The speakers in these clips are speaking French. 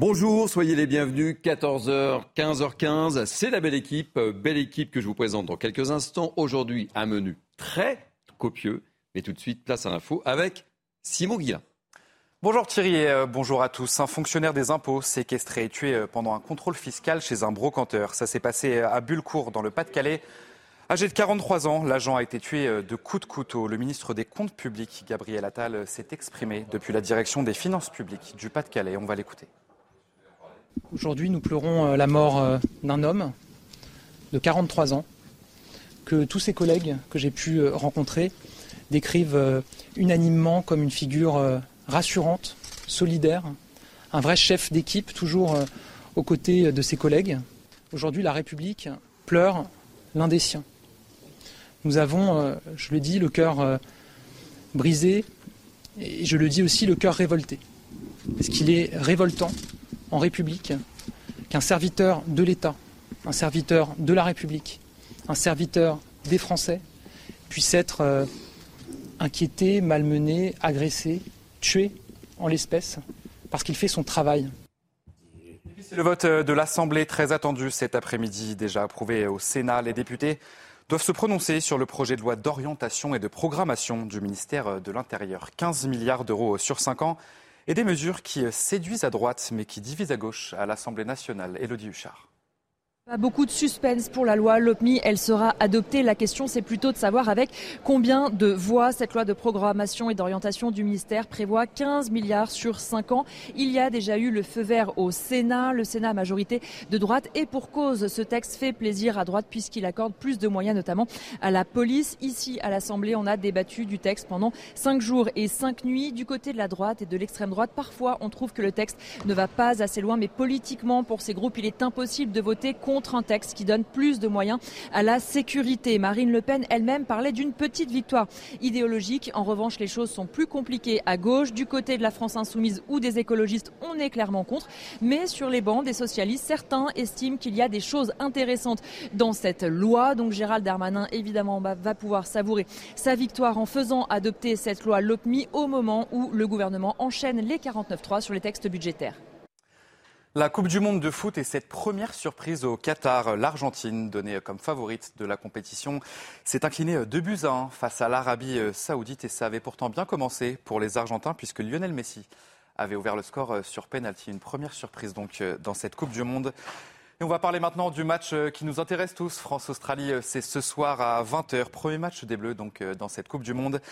Bonjour, soyez les bienvenus. 14h, 15h15, c'est la belle équipe. Belle équipe que je vous présente dans quelques instants. Aujourd'hui, un menu très copieux. Mais tout de suite, place à l'info avec Simon Guillain. Bonjour Thierry et euh, bonjour à tous. Un fonctionnaire des impôts séquestré et tué euh, pendant un contrôle fiscal chez un brocanteur. Ça s'est passé euh, à Bullecourt dans le Pas-de-Calais. Âgé de 43 ans, l'agent a été tué de coups de couteau. Le ministre des Comptes publics, Gabriel Attal, s'est exprimé depuis la direction des finances publiques du Pas-de-Calais. On va l'écouter. Aujourd'hui, nous pleurons euh, la mort euh, d'un homme de 43 ans que tous ses collègues que j'ai pu euh, rencontrer décrivent unanimement comme une figure rassurante, solidaire, un vrai chef d'équipe toujours aux côtés de ses collègues. Aujourd'hui, la République pleure l'un des siens. Nous avons, je le dis, le cœur brisé et je le dis aussi, le cœur révolté. Parce qu'il est révoltant en République qu'un serviteur de l'État, un serviteur de la République, un serviteur des Français puisse être euh, inquiété, malmené, agressé, tué en l'espèce, parce qu'il fait son travail. C'est le vote de l'Assemblée très attendu cet après-midi, déjà approuvé au Sénat. Les députés doivent se prononcer sur le projet de loi d'orientation et de programmation du ministère de l'Intérieur. 15 milliards d'euros sur 5 ans et des mesures qui séduisent à droite mais qui divisent à gauche à l'Assemblée nationale. Elodie Huchard. Beaucoup de suspense pour la loi LOPMI. Elle sera adoptée. La question, c'est plutôt de savoir avec combien de voix cette loi de programmation et d'orientation du ministère prévoit 15 milliards sur 5 ans. Il y a déjà eu le feu vert au Sénat, le Sénat majorité de droite. Et pour cause, ce texte fait plaisir à droite puisqu'il accorde plus de moyens, notamment à la police. Ici, à l'Assemblée, on a débattu du texte pendant 5 jours et 5 nuits. Du côté de la droite et de l'extrême droite, parfois, on trouve que le texte ne va pas assez loin. Mais politiquement, pour ces groupes, il est impossible de voter un texte qui donne plus de moyens à la sécurité. Marine Le Pen elle-même parlait d'une petite victoire idéologique. En revanche, les choses sont plus compliquées à gauche. Du côté de la France insoumise ou des écologistes, on est clairement contre. Mais sur les bancs des socialistes, certains estiment qu'il y a des choses intéressantes dans cette loi. Donc Gérald Darmanin, évidemment, va pouvoir savourer sa victoire en faisant adopter cette loi LOPMI au moment où le gouvernement enchaîne les 49.3 sur les textes budgétaires. La Coupe du Monde de foot est cette première surprise au Qatar. L'Argentine, donnée comme favorite de la compétition, s'est inclinée 2 buts à 1 face à l'Arabie saoudite et ça avait pourtant bien commencé pour les Argentins puisque Lionel Messi avait ouvert le score sur penalty. Une première surprise donc dans cette Coupe du Monde. Et on va parler maintenant du match qui nous intéresse tous. France-Australie, c'est ce soir à 20h. Premier match des Bleus donc dans cette Coupe du Monde.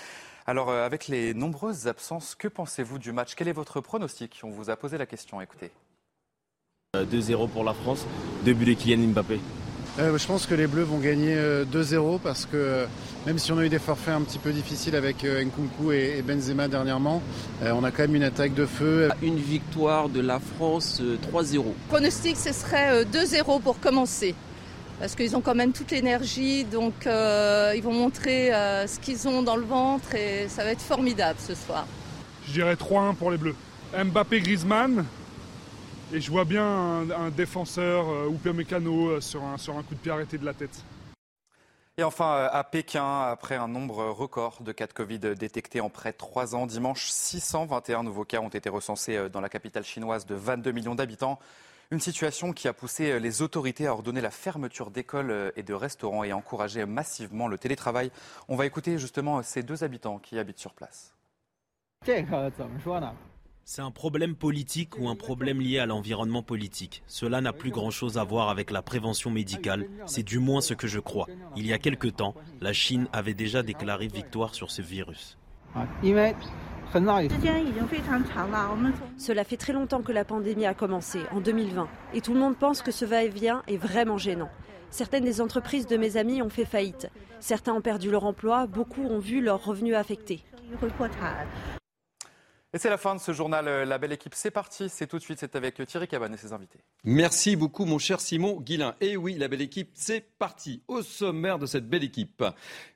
Alors avec les nombreuses absences, que pensez-vous du match? Quel est votre pronostic? On vous a posé la question, écoutez. 2-0 pour la France, deux buts de Kylian Mbappé. Euh, je pense que les Bleus vont gagner 2-0 parce que même si on a eu des forfaits un petit peu difficiles avec euh, Nkunku et Benzema dernièrement, euh, on a quand même une attaque de feu. Une victoire de la France 3-0. Pronostic, ce serait 2-0 pour commencer. Parce qu'ils ont quand même toute l'énergie, donc ils vont montrer ce qu'ils ont dans le ventre et ça va être formidable ce soir. Je dirais 3-1 pour les Bleus. Mbappé Griezmann, et je vois bien un, défenseur euh, ou Mécano euh, sur un, sur un coup de pied arrêté de la tête. Et enfin, euh, à Pékin, après un nombre record de cas de Covid détectés en près de 3 ans, dimanche, 621 nouveaux cas ont été recensés dans la capitale chinoise de 22 millions d'habitants. Une situation qui a poussé les autorités à ordonner la fermeture d'écoles et de restaurants et à encourager massivement le télétravail. On va écouter justement ces deux habitants qui habitent sur place. C'est un problème politique ou un problème lié à l'environnement politique. Cela n'a plus grand-chose à voir avec la prévention médicale, c'est du moins ce que je crois. Il y a quelque temps, la Chine avait déjà déclaré victoire sur ce virus. Cela fait très longtemps que la pandémie a commencé, en 2020, et tout le monde pense que ce va-et-vient est vraiment gênant. Certaines des entreprises de mes amis ont fait faillite. Certains ont perdu leur emploi, beaucoup ont vu leurs revenus affectés. Et c'est la fin de ce journal euh, La Belle Équipe. C'est parti, c'est tout de suite, c'est avec Thierry Cabane et ses invités. Merci beaucoup mon cher Simon Guillain. Et oui, La Belle Équipe, c'est parti. Au sommaire de cette belle équipe,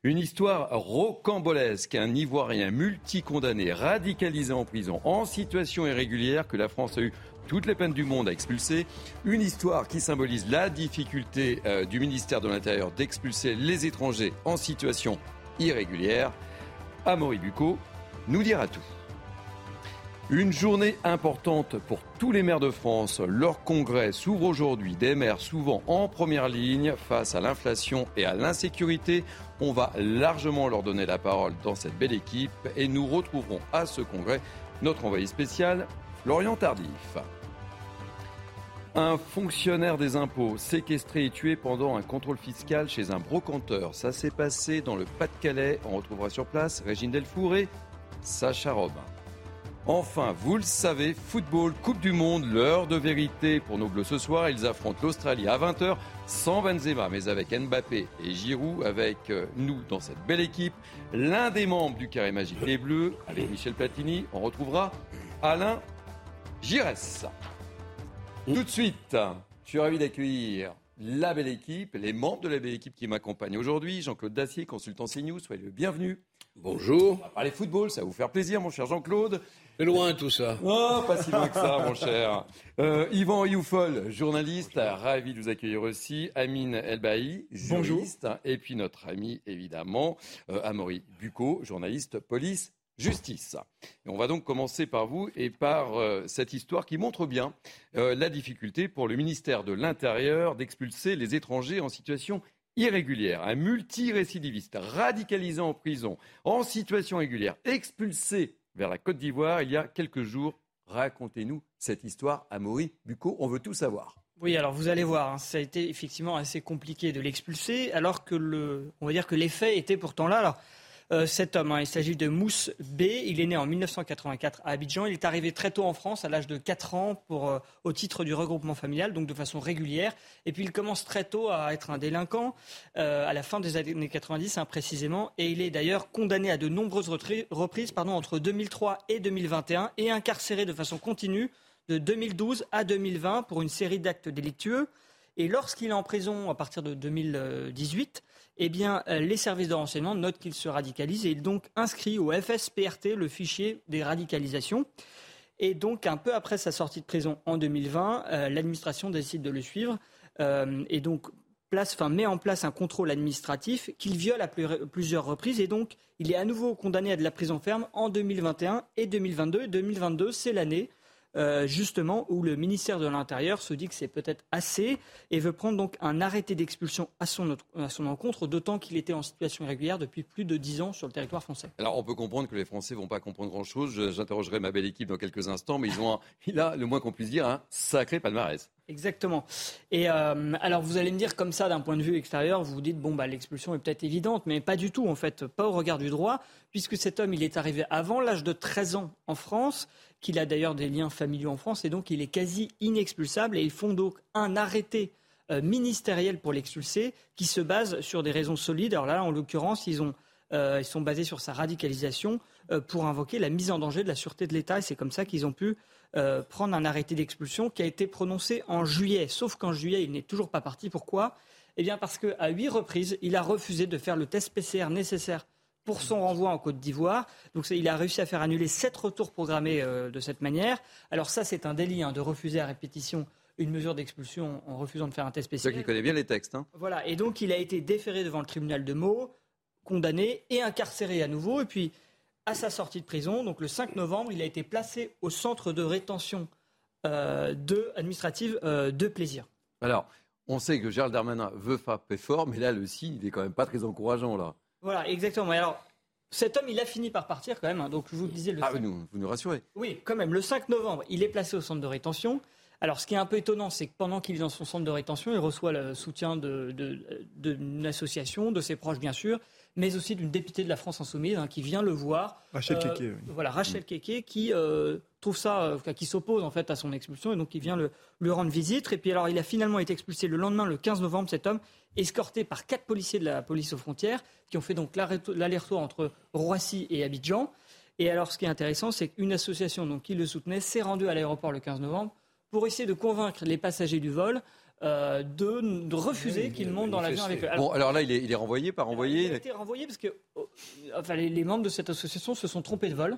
une histoire rocambolesque. Un Ivoirien multicondamné, radicalisé en prison, en situation irrégulière, que la France a eu toutes les peines du monde à expulser. Une histoire qui symbolise la difficulté euh, du ministère de l'Intérieur d'expulser les étrangers en situation irrégulière. Amaury Bucco nous dira tout. Une journée importante pour tous les maires de France. Leur congrès s'ouvre aujourd'hui. Des maires souvent en première ligne face à l'inflation et à l'insécurité. On va largement leur donner la parole dans cette belle équipe et nous retrouverons à ce congrès notre envoyé spécial, Florian Tardif. Un fonctionnaire des impôts séquestré et tué pendant un contrôle fiscal chez un brocanteur. Ça s'est passé dans le Pas-de-Calais. On retrouvera sur place Régine Delfour et Sacha Robin. Enfin, vous le savez, football, Coupe du Monde, l'heure de vérité pour nos bleus ce soir. Ils affrontent l'Australie à 20h, sans Benzema, mais avec Mbappé et Giroud, avec euh, nous dans cette belle équipe. L'un des membres du carré magique des Bleus, avec Michel Platini, on retrouvera Alain Giresse. Tout de suite, je suis ravi d'accueillir la belle équipe, les membres de la belle équipe qui m'accompagnent aujourd'hui. Jean-Claude Dacier, consultant CNews, soyez le bienvenu. Bonjour. On va parler football, ça va vous faire plaisir, mon cher Jean-Claude. C'est loin tout ça. Oh, pas si loin que ça, mon cher. Euh, Yvan Youfol, journaliste, ravi de vous accueillir aussi. Amine Elbaï, juriste. Et puis notre ami, évidemment, euh, Amaury Bucco, journaliste police. Justice. Et on va donc commencer par vous et par euh, cette histoire qui montre bien euh, la difficulté pour le ministère de l'Intérieur d'expulser les étrangers en situation irrégulière. Un multirécidiviste radicalisé en prison, en situation régulière, expulsé vers la Côte d'Ivoire il y a quelques jours. Racontez-nous cette histoire, Amaury Bucco, on veut tout savoir. Oui, alors vous allez voir, hein, ça a été effectivement assez compliqué de l'expulser, alors que le, on va dire que les faits étaient pourtant là. Euh, cet homme. Hein. Il s'agit de Mousse B. Il est né en 1984 à Abidjan. Il est arrivé très tôt en France, à l'âge de 4 ans, euh, au titre du regroupement familial, donc de façon régulière. Et puis il commence très tôt à être un délinquant, euh, à la fin des années 90 hein, précisément. Et il est d'ailleurs condamné à de nombreuses reprises pardon, entre 2003 et 2021 et incarcéré de façon continue de 2012 à 2020 pour une série d'actes délictueux. Et lorsqu'il est en prison à partir de 2018, eh bien, euh, les services de renseignement notent qu'il se radicalise et il donc inscrit au FSPRT, le fichier des radicalisations. Et donc, un peu après sa sortie de prison en 2020, euh, l'administration décide de le suivre euh, et donc place, enfin, met en place un contrôle administratif qu'il viole à plusieurs reprises. Et donc, il est à nouveau condamné à de la prison ferme en 2021 et 2022. 2022, c'est l'année euh, justement où le ministère de l'Intérieur se dit que c'est peut-être assez et veut prendre donc un arrêté d'expulsion à son, à son encontre, d'autant qu'il était en situation irrégulière depuis plus de dix ans sur le territoire français. Alors on peut comprendre que les Français vont pas comprendre grand-chose. J'interrogerai ma belle équipe dans quelques instants, mais ils ont, a le moins qu'on puisse dire, un sacré palmarès. Exactement. Et euh, alors vous allez me dire comme ça d'un point de vue extérieur, vous vous dites bon bah l'expulsion est peut-être évidente, mais pas du tout en fait, pas au regard du droit, puisque cet homme il est arrivé avant l'âge de 13 ans en France qu'il a d'ailleurs des liens familiaux en France, et donc il est quasi inexpulsable, et ils font donc un arrêté euh, ministériel pour l'expulser, qui se base sur des raisons solides. Alors là, en l'occurrence, ils, euh, ils sont basés sur sa radicalisation pour invoquer la mise en danger de la sûreté de l'État, et c'est comme ça qu'ils ont pu prendre un arrêté d'expulsion qui a été prononcé en juillet. Sauf qu'en juillet, il n'est toujours pas parti. Pourquoi? Eh bien parce qu'à huit reprises, il a refusé de faire le test PCR nécessaire pour son renvoi en Côte d'Ivoire. Donc il a réussi à faire annuler sept retours programmés euh, de cette manière. Alors ça, c'est un délit hein, de refuser à répétition une mesure d'expulsion en refusant de faire un test spécial. C'est qui connaît bien les textes. Hein. Voilà, et donc il a été déféré devant le tribunal de Meaux, condamné et incarcéré à nouveau. Et puis, à sa sortie de prison, donc le 5 novembre, il a été placé au centre de rétention euh, de, administrative euh, de plaisir. Alors, on sait que Gérald Darmanin veut frapper fort, mais là, le signe, il est quand même pas très encourageant, là. Voilà, exactement. alors, cet homme, il a fini par partir quand même. Hein. Donc, je vous disais le. Ah, vous nous rassurez. Oui, quand même. Le 5 novembre, il est placé au centre de rétention. Alors, ce qui est un peu étonnant, c'est que pendant qu'il est dans son centre de rétention, il reçoit le soutien d'une de, association, de ses proches, bien sûr, mais aussi d'une députée de la France Insoumise hein, qui vient le voir. Rachel euh, Keke. Voilà, Rachel Keke qui euh, trouve ça, euh, qui s'oppose en fait à son expulsion et donc il vient le, lui rendre visite. Et puis alors, il a finalement été expulsé le lendemain, le 15 novembre, cet homme, escorté par quatre policiers de la police aux frontières qui ont fait donc l'aller-retour entre Roissy et Abidjan. Et alors, ce qui est intéressant, c'est qu'une association donc, qui le soutenait s'est rendue à l'aéroport le 15 novembre pour essayer de convaincre les passagers du vol euh, de, refuser qu'il monte dans l'avion avec eux. bon, alors là, il est, renvoyé, pas renvoyé Il a été renvoyé parce que oh, enfin, les, membres de cette association se sont trompés de vol.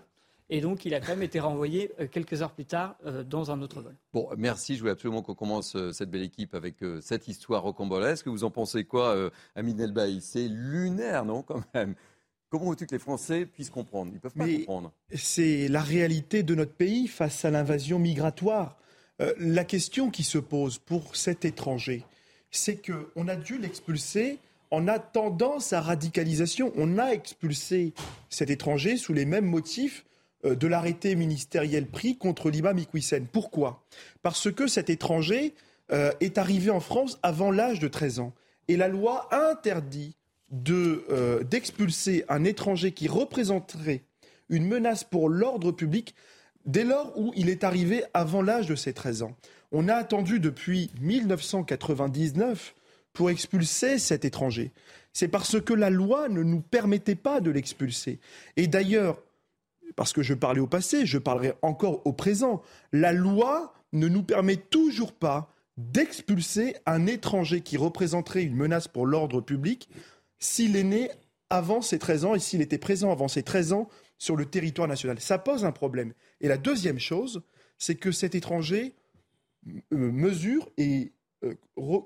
Et donc, il a quand même été renvoyé euh, quelques heures plus tard euh, dans un autre vol. Bon, merci. Je voulais absolument qu'on commence cette belle équipe avec cette histoire rocambolesque. Vous en pensez quoi, Amine Elbaï? C'est lunaire, non, quand même? Comment veux-tu que les Français puissent comprendre? Ils ne peuvent pas comprendre. C'est la réalité de notre pays face à l'invasion migratoire. Euh, la question qui se pose pour cet étranger, c'est qu'on a dû l'expulser en attendant sa radicalisation. On a expulsé cet étranger sous les mêmes motifs euh, de l'arrêté ministériel pris contre l'imam Iqwisen. Pourquoi? Parce que cet étranger euh, est arrivé en France avant l'âge de 13 ans. Et la loi interdit d'expulser un étranger qui représenterait une menace pour l'ordre public dès lors où il est arrivé avant l'âge de ses 13 ans. On a attendu depuis 1999 pour expulser cet étranger. C'est parce que la loi ne nous permettait pas de l'expulser. Et d'ailleurs, parce que je parlais au passé, je parlerai encore au présent, la loi ne nous permet toujours pas d'expulser un étranger qui représenterait une menace pour l'ordre public s'il est né avant ses 13 ans et s'il était présent avant ses 13 ans sur le territoire national. Ça pose un problème. Et la deuxième chose, c'est que cet étranger euh, mesure et, euh,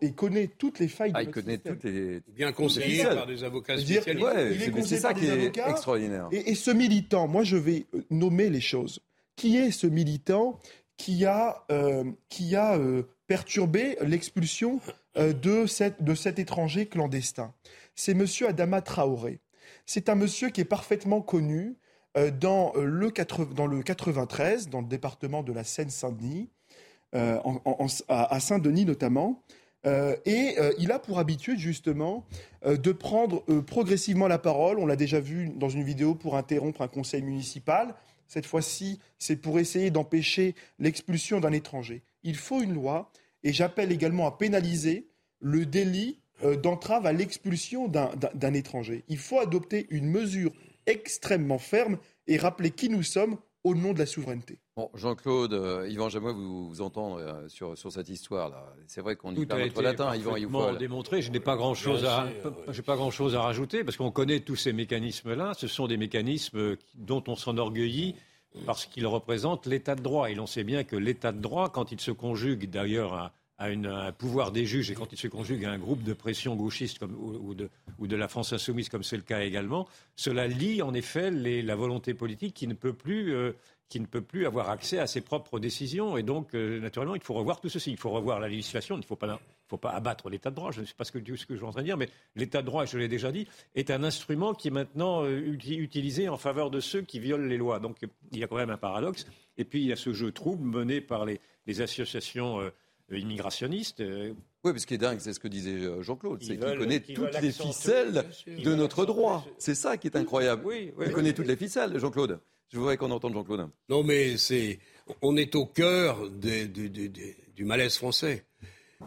et, connaît toutes les failles ah, il connaît toutes les... Bien conseillé par des avocats spécialisés. c'est ça qui est extraordinaire. Et, ce militant, moi je vais euh, nommer les choses. Qui est ce militant qui a, qui a perturbé l'expulsion de, cette, de cet étranger clandestin? C'est monsieur Adama Traoré. C'est un monsieur qui est parfaitement connu, euh, dans, euh, le dans le 93, dans le département de la Seine-Saint-Denis, euh, à Saint-Denis notamment. et il a pour habitude justement de prendre progressivement la parole. On l'a déjà vu dans une vidéo pour interrompre un conseil municipal. Cette fois-ci, c'est pour essayer d'empêcher l'expulsion d'un étranger. Il faut une loi et j'appelle également à pénaliser le délit d'entrave à l'expulsion d'un étranger. Il faut adopter une mesure extrêmement ferme et rappeler qui nous sommes au nom de la souveraineté. Bon, Jean-Claude, euh, Yvan, j'aimerais vous, vous entendre euh, sur, sur cette histoire-là. C'est vrai qu'on y parle notre latin, Yvan Yvan démontré. Je n'ai pas grand-chose à, j'ai pas grand-chose à rajouter parce qu'on connaît tous ces mécanismes-là. Ce sont des mécanismes dont on s'enorgueillit parce qu'ils représentent l'état de droit. Et l'on sait bien que l'état de droit, quand il se conjugue d'ailleurs à, à, un pouvoir des juges et quand il se conjugue à un groupe de pression gauchiste ou, de, ou, de, la France insoumise comme c'est le cas également, cela lie en effet la volonté politique qui ne peut plus euh, qui ne peut plus avoir accès à ses propres décisions. Et donc, euh, naturellement, il faut revoir tout ceci. Il faut revoir la législation. Il ne faut pas, faut pas abattre l'état de droit. Je ne sais pas ce que, ce que je suis en train de dire, mais l'état de droit, je l'ai déjà dit, est un instrument qui est maintenant euh, utilisé en faveur de ceux qui violent les lois. Donc, il y a quand même un paradoxe. Et puis, il y a ce jeu trouble mené par les, les associations immigrationniste. Euh, oui, parce ce qui est dingue, c'est ce que disait euh, Jean-Claude, c'est qu'il connaît toutes les ficelles de notre droit. C'est ça qui est incroyable. il connaît toutes les ficelles, Jean-Claude. Je voudrais qu'on entende Jean-Claude. Non, mais c'est, on est au cœur du malaise français.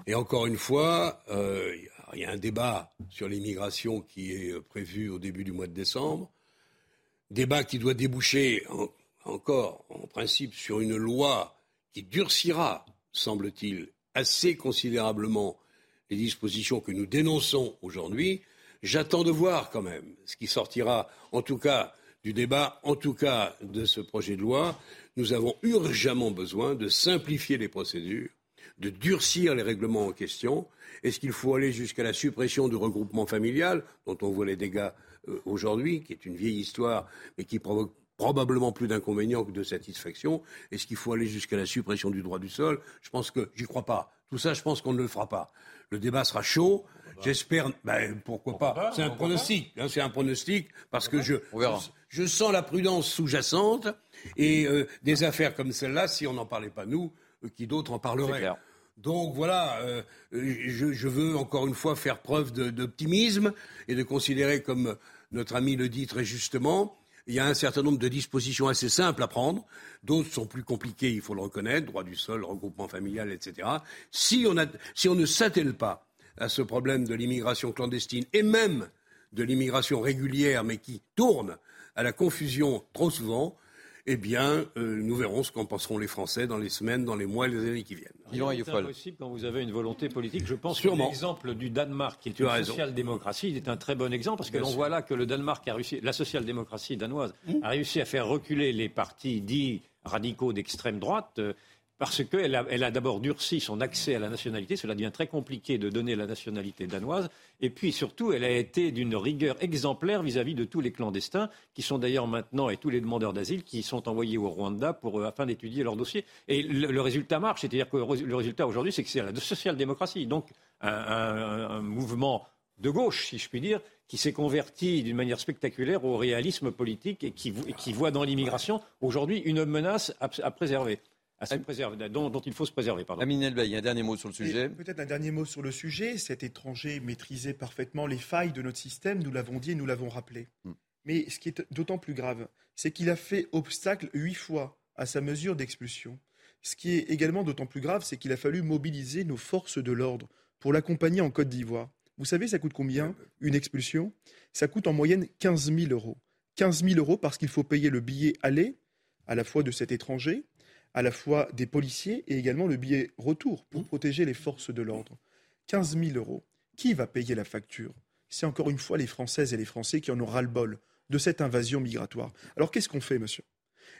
Et encore une fois, euh, il y a un débat sur l'immigration qui est prévu au début du mois de décembre. Débat qui doit déboucher encore, en principe, sur une loi qui durcira semble-t-il, assez considérablement les dispositions que nous dénonçons aujourd'hui. J'attends de voir quand même ce qui sortira, en tout cas, du débat, en tout cas de ce projet de loi. Nous avons urgemment besoin de simplifier les procédures, de durcir les règlements en question. Est-ce qu'il faut aller jusqu'à la suppression du regroupement familial, dont on voit les dégâts euh, aujourd'hui, qui est une vieille histoire, mais qui provoque probablement plus d'inconvénients que de satisfaction. Est-ce qu'il faut aller jusqu'à la suppression du droit du sol? Je pense que j'y crois pas. Tout ça, je pense qu'on ne le fera pas. Le débat sera chaud. J'espère. Ben, pourquoi pas C'est un pronostic. Hein, c'est un pronostic parce que je, je sens la prudence sous-jacente et euh, des affaires comme celle-là, si on n'en parlait pas nous, euh, qui d'autres en parleraient. Donc voilà, euh, je, je, veux encore une fois faire preuve d'optimisme et de considérer, comme notre ami le dit très justement, il y a un certain nombre de dispositions assez simples à prendre. D'autres sont plus compliquées, il faut le reconnaître, droit du sol, regroupement familial, etc. Si on, ne s'attelle pas à ce problème de l'immigration clandestine et même de l'immigration régulière, mais qui tourne à la confusion trop souvent, eh bien, euh, nous verrons ce qu'en penseront les Français dans les semaines, dans les mois et les années qui viennent. C'est impossible quand vous avez une volonté politique. Je pense Sûrement. que l'exemple du Danemark, qui est Tu une social-démocratie, est un très bon exemple parce que l'on voit là que le Danemark a réussi, la social-démocratie danoise a réussi à faire reculer les partis dits radicaux d'extrême droite. Parce qu'elle a, elle a d'abord durci son accès à la nationalité, cela devient très compliqué de donner la nationalité danoise, et puis surtout, elle a été d'une rigueur exemplaire vis-à-vis de tous les clandestins, qui sont d'ailleurs maintenant, et tous les demandeurs d'asile, qui sont envoyés au Rwanda pour, euh, afin d'étudier leur dossier. Et le, résultat marche, c'est-à-dire que le rés- le résultat aujourd'hui, c'est que c'est la social-démocratie, donc un, mouvement de gauche, si je puis dire, qui s'est converti d'une manière spectaculaire au réalisme politique et qui, voit dans l'immigration aujourd'hui une menace à préserver, à se préserver dont, dont il faut se préserver. Pardon. Amine Elbaï, un dernier mot sur le sujet. Et Peut-être un dernier mot sur le sujet. Cet étranger maîtrisait parfaitement les failles de notre système, nous l'avons dit et nous l'avons rappelé. Hmm. Mais ce qui est d'autant plus grave, c'est qu'il a fait obstacle huit fois à sa mesure d'expulsion. Ce qui est également d'autant plus grave, c'est qu'il a fallu mobiliser nos forces de l'ordre pour l'accompagner en Côte d'Ivoire. Vous savez, ça coûte combien une expulsion? Ça coûte en moyenne 15 000 euros. 15 000 euros parce qu'il faut payer le billet aller, à la fois de cet étranger, à la fois des policiers et également le billet retour pour protéger les forces de l'ordre. 15 000 euros. Qui va payer la facture? C'est encore une fois les Françaises et les Français qui en ont ras-le-bol de cette invasion migratoire. Alors qu'est-ce qu'on fait, monsieur?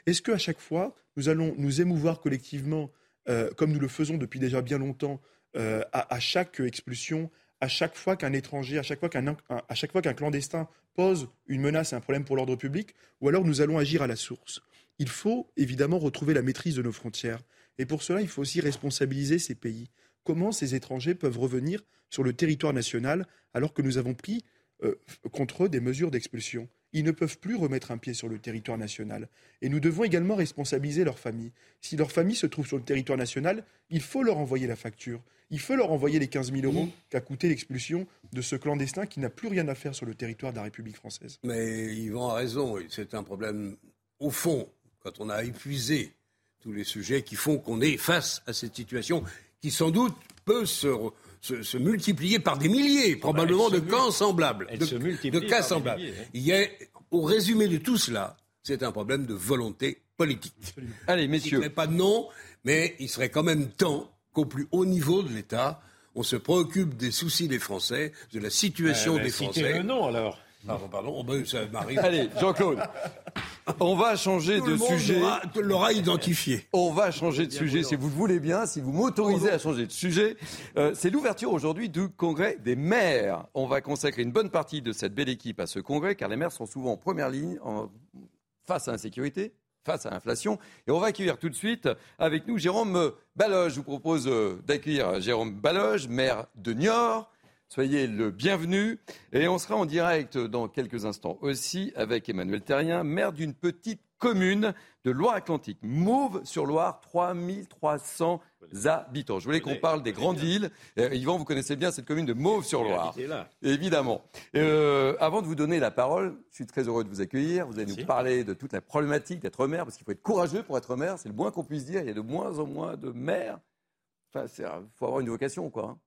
Est-ce qu'à chaque fois, nous allons nous émouvoir collectivement, euh, comme nous le faisons depuis déjà bien longtemps, euh, à, à chaque expulsion, à chaque fois qu'un étranger, à chaque fois qu'un un- à chaque fois qu'un clandestin pose une menace et un problème pour l'ordre public, ou alors nous allons agir à la source? Il faut évidemment retrouver la maîtrise de nos frontières. Et pour cela, il faut aussi responsabiliser ces pays. Comment ces étrangers peuvent revenir sur le territoire national alors que nous avons pris euh, contre eux des mesures d'expulsion? Ils ne peuvent plus remettre un pied sur le territoire national. Et nous devons également responsabiliser leurs familles. Si leur famille se trouve sur le territoire national, il faut leur envoyer la facture. Il faut leur envoyer les 15 000 euros qu'a coûté l'expulsion de ce clandestin qui n'a plus rien à faire sur le territoire de la République française. Mais Yvan a raison, c'est un problème au fond, quand on a épuisé tous les sujets qui font qu'on est face à cette situation qui sans doute peut se, re- se- se multiplier par des milliers, probablement elle se de cas mul- semblables. de, cas semblables. milliers, hein. Il y a, au résumé de tout cela, c'est un problème de volonté politique. Allez, Je messieurs. ne pas de non, mais il serait quand même temps qu'au plus haut niveau de l'État, on se préoccupe des soucis des Français, de la situation Eh ben, des citez Français. le nom, alors. Pardon, pardon, oh ben, ça m'arrive. Allez, Jean-Claude. On va changer Tout de le monde sujet. l'aura- l'aura identifié. On va changer de sujet si vous le voulez bien, si vous m'autorisez à changer de sujet. Euh, c'est l'ouverture aujourd'hui du congrès des maires. On va consacrer une bonne partie de cette belle équipe à ce congrès car les maires sont souvent en première ligne en- face à l'insécurité, face à l'inflation. Et on va accueillir tout de suite avec nous Jérôme Baloge. Je vous propose euh, d'accueillir Jérôme Baloge, maire de Niort. Soyez le bienvenu. Et on sera en direct dans quelques instants aussi avec Emmanuel Terrien, maire d'une petite commune de Loire-Atlantique, Mauve-sur-Loire, 3300 habitants. Je voulais qu'on parle des grandes villes. Euh, Yvan, vous connaissez bien cette commune de Mauve-sur-Loire. habité là. Évidemment. Euh, avant de vous donner la parole, je suis très heureux de vous accueillir. Vous allez nous parler de toute la problématique d'être maire, parce qu'il faut être courageux pour être maire, c'est le moins qu'on puisse dire. Il y a de moins en moins de maires. Enfin, il faut avoir une vocation, quoi. hein.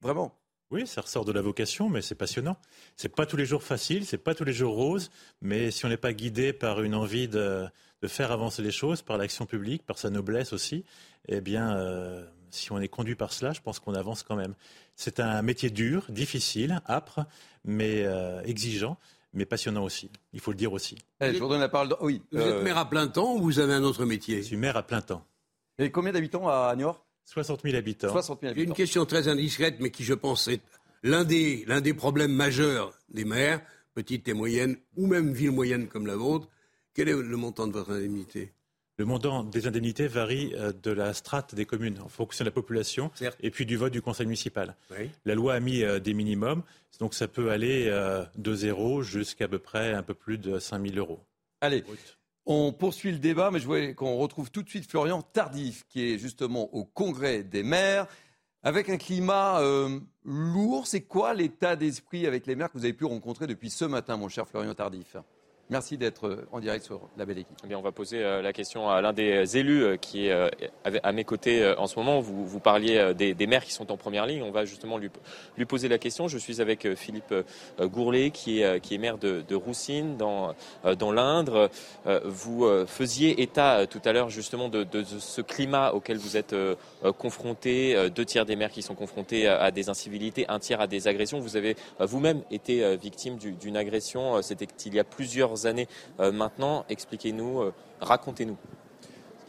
Vraiment. Oui, ça ressort de la vocation, mais c'est passionnant. C'est pas tous les jours facile, c'est pas tous les jours rose, mais si on n'est pas guidé par une envie de, de faire avancer les choses, par l'action publique, par sa noblesse aussi, eh bien, euh, si on est conduit par cela, je pense qu'on avance quand même. C'est un métier dur, difficile, âpre, mais euh, exigeant, mais passionnant aussi. Il faut le dire aussi. Eh, je vous redonne la parole. dans- Oui. Vous euh, êtes maire à plein temps ou vous avez un autre métier? Je suis maire à plein temps. Et combien d'habitants à Niort? 60 000 habitants. 60 000 J'ai une habitants. question très indiscrète, mais qui, je pense, est l'un des, l'un des problèmes majeurs des maires, petites et moyennes, ou même villes moyennes comme la vôtre. Quel est le montant de votre indemnité? Le montant des indemnités varie euh, de la strate des communes en fonction de la population Certes. et puis du vote du conseil municipal. Oui. La loi a mis euh, des minimums, donc ça peut aller euh, de zéro jusqu'à à peu près un peu plus de 5 000 euros. Allez, on poursuit le débat, mais je voulais qu'on retrouve tout de suite Florian Tardif, qui est justement au congrès des maires, avec un climat euh, lourd. C'est quoi l'état d'esprit avec les maires que vous avez pu rencontrer depuis ce matin, mon cher Florian Tardif? Merci d'être en direct sur la belle équipe. Eh on va poser la question à l'un des élus qui est à mes côtés en ce moment. Vous, vous parliez des, maires qui sont en première ligne. On va justement lui, lui poser la question. Je suis avec Philippe Gourlet, qui est, qui est maire de, de Roussine, dans, dans l'Indre. Vous faisiez état tout à l'heure justement de, de, ce climat auquel vous êtes confronté. Deux tiers des maires qui sont confrontés à des incivilités, un tiers à des agressions. Vous avez vous-même été victime d'une agression. C'était il y a plusieurs années euh, maintenant. Expliquez-nous, euh, racontez-nous.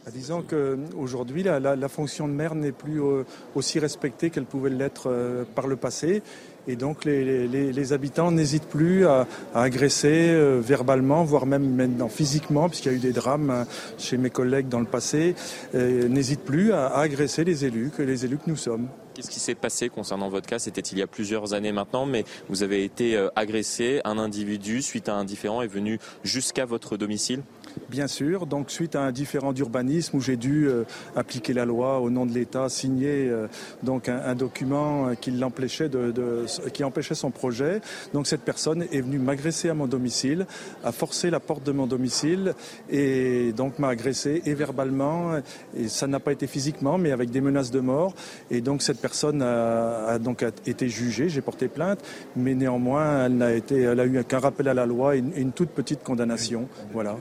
Bah, disons qu'aujourd'hui, la, la, fonction de maire n'est plus euh, aussi respectée qu'elle pouvait l'être par le passé. Et donc les, habitants n'hésitent plus à, agresser verbalement, voire même maintenant physiquement, puisqu'il y a eu des drames chez mes collègues dans le passé, n'hésitent plus à, agresser les élus, que les élus que nous sommes. Qu'est-ce qui s'est passé concernant votre cas? C'était il y a plusieurs années maintenant, mais vous avez été euh, agressé. Un individu, suite à un différent, est venu jusqu'à votre domicile? Bien sûr. Donc, suite à un différent d'urbanisme où j'ai dû euh, appliquer la loi au nom de l'État, signer euh, donc un, document qui l'empêchait de, qui empêchait son projet. Donc, cette personne est venue m'agresser à mon domicile, a forcé la porte de mon domicile et donc m'a agressé et verbalement. Et ça n'a pas été physiquement, mais avec des menaces de mort. Et donc, cette personne a, donc été jugée, j'ai porté plainte, mais néanmoins, elle n'a été, elle a eu qu'un rappel à la loi et une, toute petite condamnation. Voilà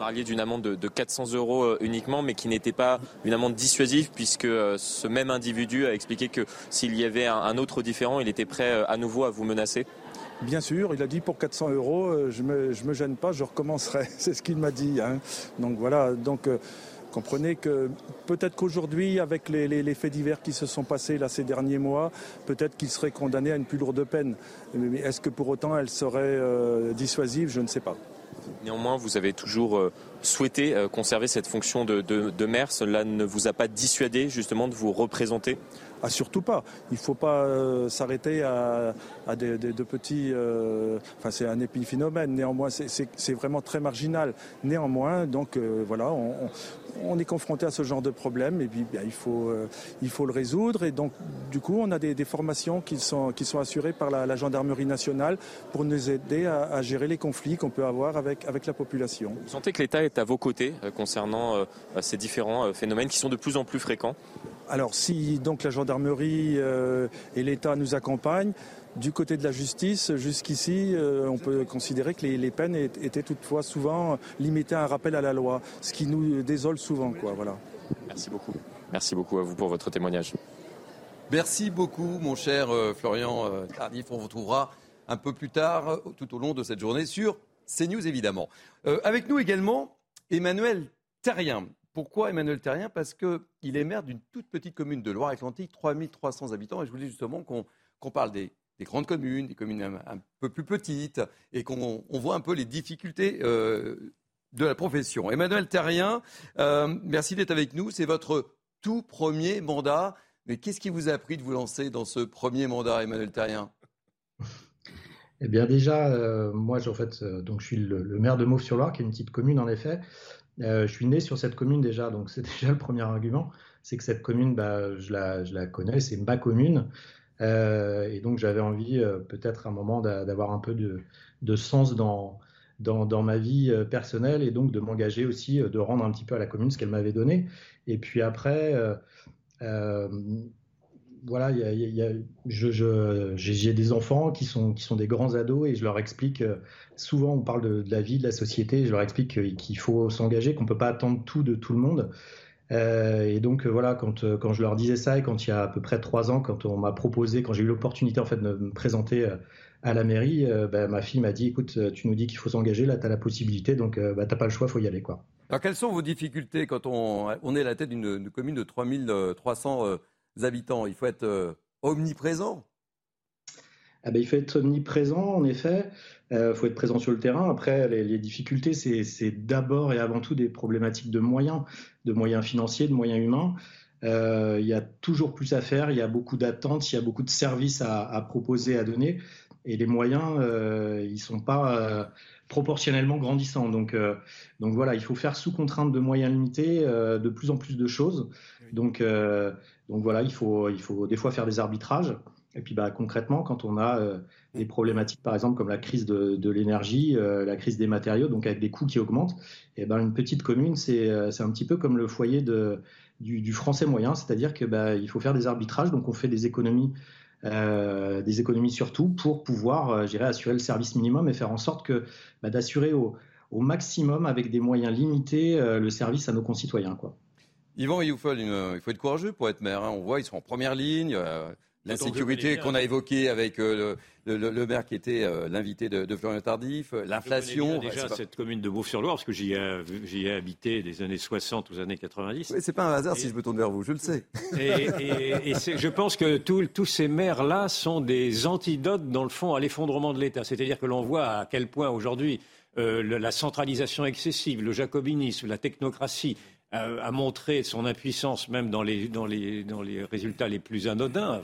parliez d'une amende de, 400 euros euh, uniquement, mais qui n'était pas une amende dissuasive, puisque euh, ce même individu a expliqué que s'il y avait un, autre différent, il était prêt euh, à nouveau à vous menacer. Bien sûr, il a dit pour 400 euros, je me, me gêne pas, je recommencerai. C'est ce qu'il m'a dit. Hein. Donc voilà. Donc Comprenez que peut-être qu'aujourd'hui, avec les, faits divers qui se sont passés là ces derniers mois, peut-être qu'il serait condamné à une plus lourde peine. Mais est-ce que pour autant elle serait dissuasive? Je ne sais pas. Néanmoins, vous avez toujours euh, souhaité euh, conserver cette fonction de maire. Cela ne vous a pas dissuadé justement de vous représenter ah, surtout pas. Il ne faut pas euh, s'arrêter à, des, de petits. Euh, enfin, c'est un épiphénomène. Néanmoins, c'est vraiment très marginal. Néanmoins, donc euh, voilà, on, est confronté à ce genre de problème et puis il, faut, le résoudre. Et donc, du coup, on a des, formations qui sont, qui sont assurées par la, gendarmerie nationale pour nous aider à, gérer les conflits qu'on peut avoir avec, avec la population. Vous sentez que l'État est à vos côtés concernant ces différents phénomènes qui sont de plus en plus fréquents? Alors si donc la gendarmerie euh, et l'État nous accompagnent, du côté de la justice, jusqu'ici, euh, on peut considérer que les, peines étaient toutefois souvent limitées à un rappel à la loi, ce qui nous désole souvent. Quoi, voilà. Merci beaucoup. Merci beaucoup à vous pour votre témoignage. Merci beaucoup, mon cher euh, Florian Tardif. On vous retrouvera un peu plus tard, tout au long de cette journée, sur CNews, évidemment. avec nous également, Emmanuel Terrien. Pourquoi Emmanuel Terrien Parce qu'il est maire d'une toute petite commune de Loire-Atlantique, 3300 habitants. Et je voulais justement qu'on parle des, grandes communes, des communes un, peu plus petites, et qu'on voit un peu les difficultés euh, de la profession. Emmanuel Terrien, euh, merci d'être avec nous. C'est votre tout premier mandat. Mais qu'est-ce qui vous a appris de vous lancer dans ce premier mandat, Emmanuel Terrien? Eh bien déjà, euh, moi, je suis le, le maire de Mauves-sur-Loire, qui est une petite commune en effet. Euh, je suis né sur cette commune déjà, donc c'est déjà le premier argument. C'est que cette commune, bah, je, la, connais, c'est ma commune. Euh, et donc j'avais envie, euh, peut-être un moment, d'avoir un peu de, sens dans, ma vie personnelle et donc de m'engager aussi, de rendre un petit peu à la commune ce qu'elle m'avait donné. Et puis après, voilà, j'ai des enfants qui sont, qui sont des grands ados et je leur explique, euh, souvent on parle de, la vie, de la société, je leur explique qu'il faut s'engager, qu'on ne peut pas attendre tout de tout le monde. Euh, et donc euh, voilà, quand, quand je leur disais ça et quand il y a à peu près trois ans, quand on m'a proposé, quand j'ai eu l'opportunité en fait de me présenter à la mairie, ben, ma fille m'a dit, écoute, tu nous dis qu'il faut s'engager, là tu as la possibilité, donc bah, tu n'as pas le choix, faut y aller. Quoi. Alors quelles sont vos difficultés quand on, on est à la tête d'une commune de 3300 habitants Il faut être euh, omniprésent ah ben, il faut être omniprésent, en effet. Il euh, faut être présent sur le terrain. Après, les, difficultés, c'est d'abord et avant tout des problématiques de moyens, de moyens financiers, de moyens humains. Euh, il y a toujours plus à faire, il y a beaucoup d'attentes, il y a beaucoup de services à, proposer, à donner. Et les moyens, ils ne sont pas proportionnellement grandissants. Donc, donc voilà, il faut faire sous contrainte de moyens limités de plus en plus de choses. Donc, donc voilà, il faut, il faut des fois faire des arbitrages. Et puis bah, concrètement, quand on a des problématiques, par exemple, comme la crise de, l'énergie, la crise des matériaux, donc avec des coûts qui augmentent, et ben, une petite commune, c'est un petit peu comme le foyer de, du, français moyen, c'est-à-dire qu'il bah, faut faire des arbitrages, donc on fait des économies euh, des économies surtout pour pouvoir euh, assurer le service minimum et faire en sorte que bah, d'assurer au, maximum avec des moyens limités euh, le service à nos concitoyens. Quoi. Yvan il faut être courageux pour être maire. Hein. On voit, ils sont en première ligne. L'insécurité qu'on a évoquée avec euh, le, maire qui était euh, l'invité de, Florian Tardif, euh, l'inflation. Déjà cette commune de Beauf-sur-Loire, parce que j'y ai, habité des années 60 aux années 90. c'est pas un hasard si je me tourne vers vous, je le sais. Et, je pense que tous ces maires-là sont des antidotes, dans le fond, à l'effondrement de l'État. C'est-à-dire que l'on voit à quel point aujourd'hui la centralisation excessive, le jacobinisme, la technocratie a, montré son impuissance même dans les, dans les, dans les résultats les plus anodins.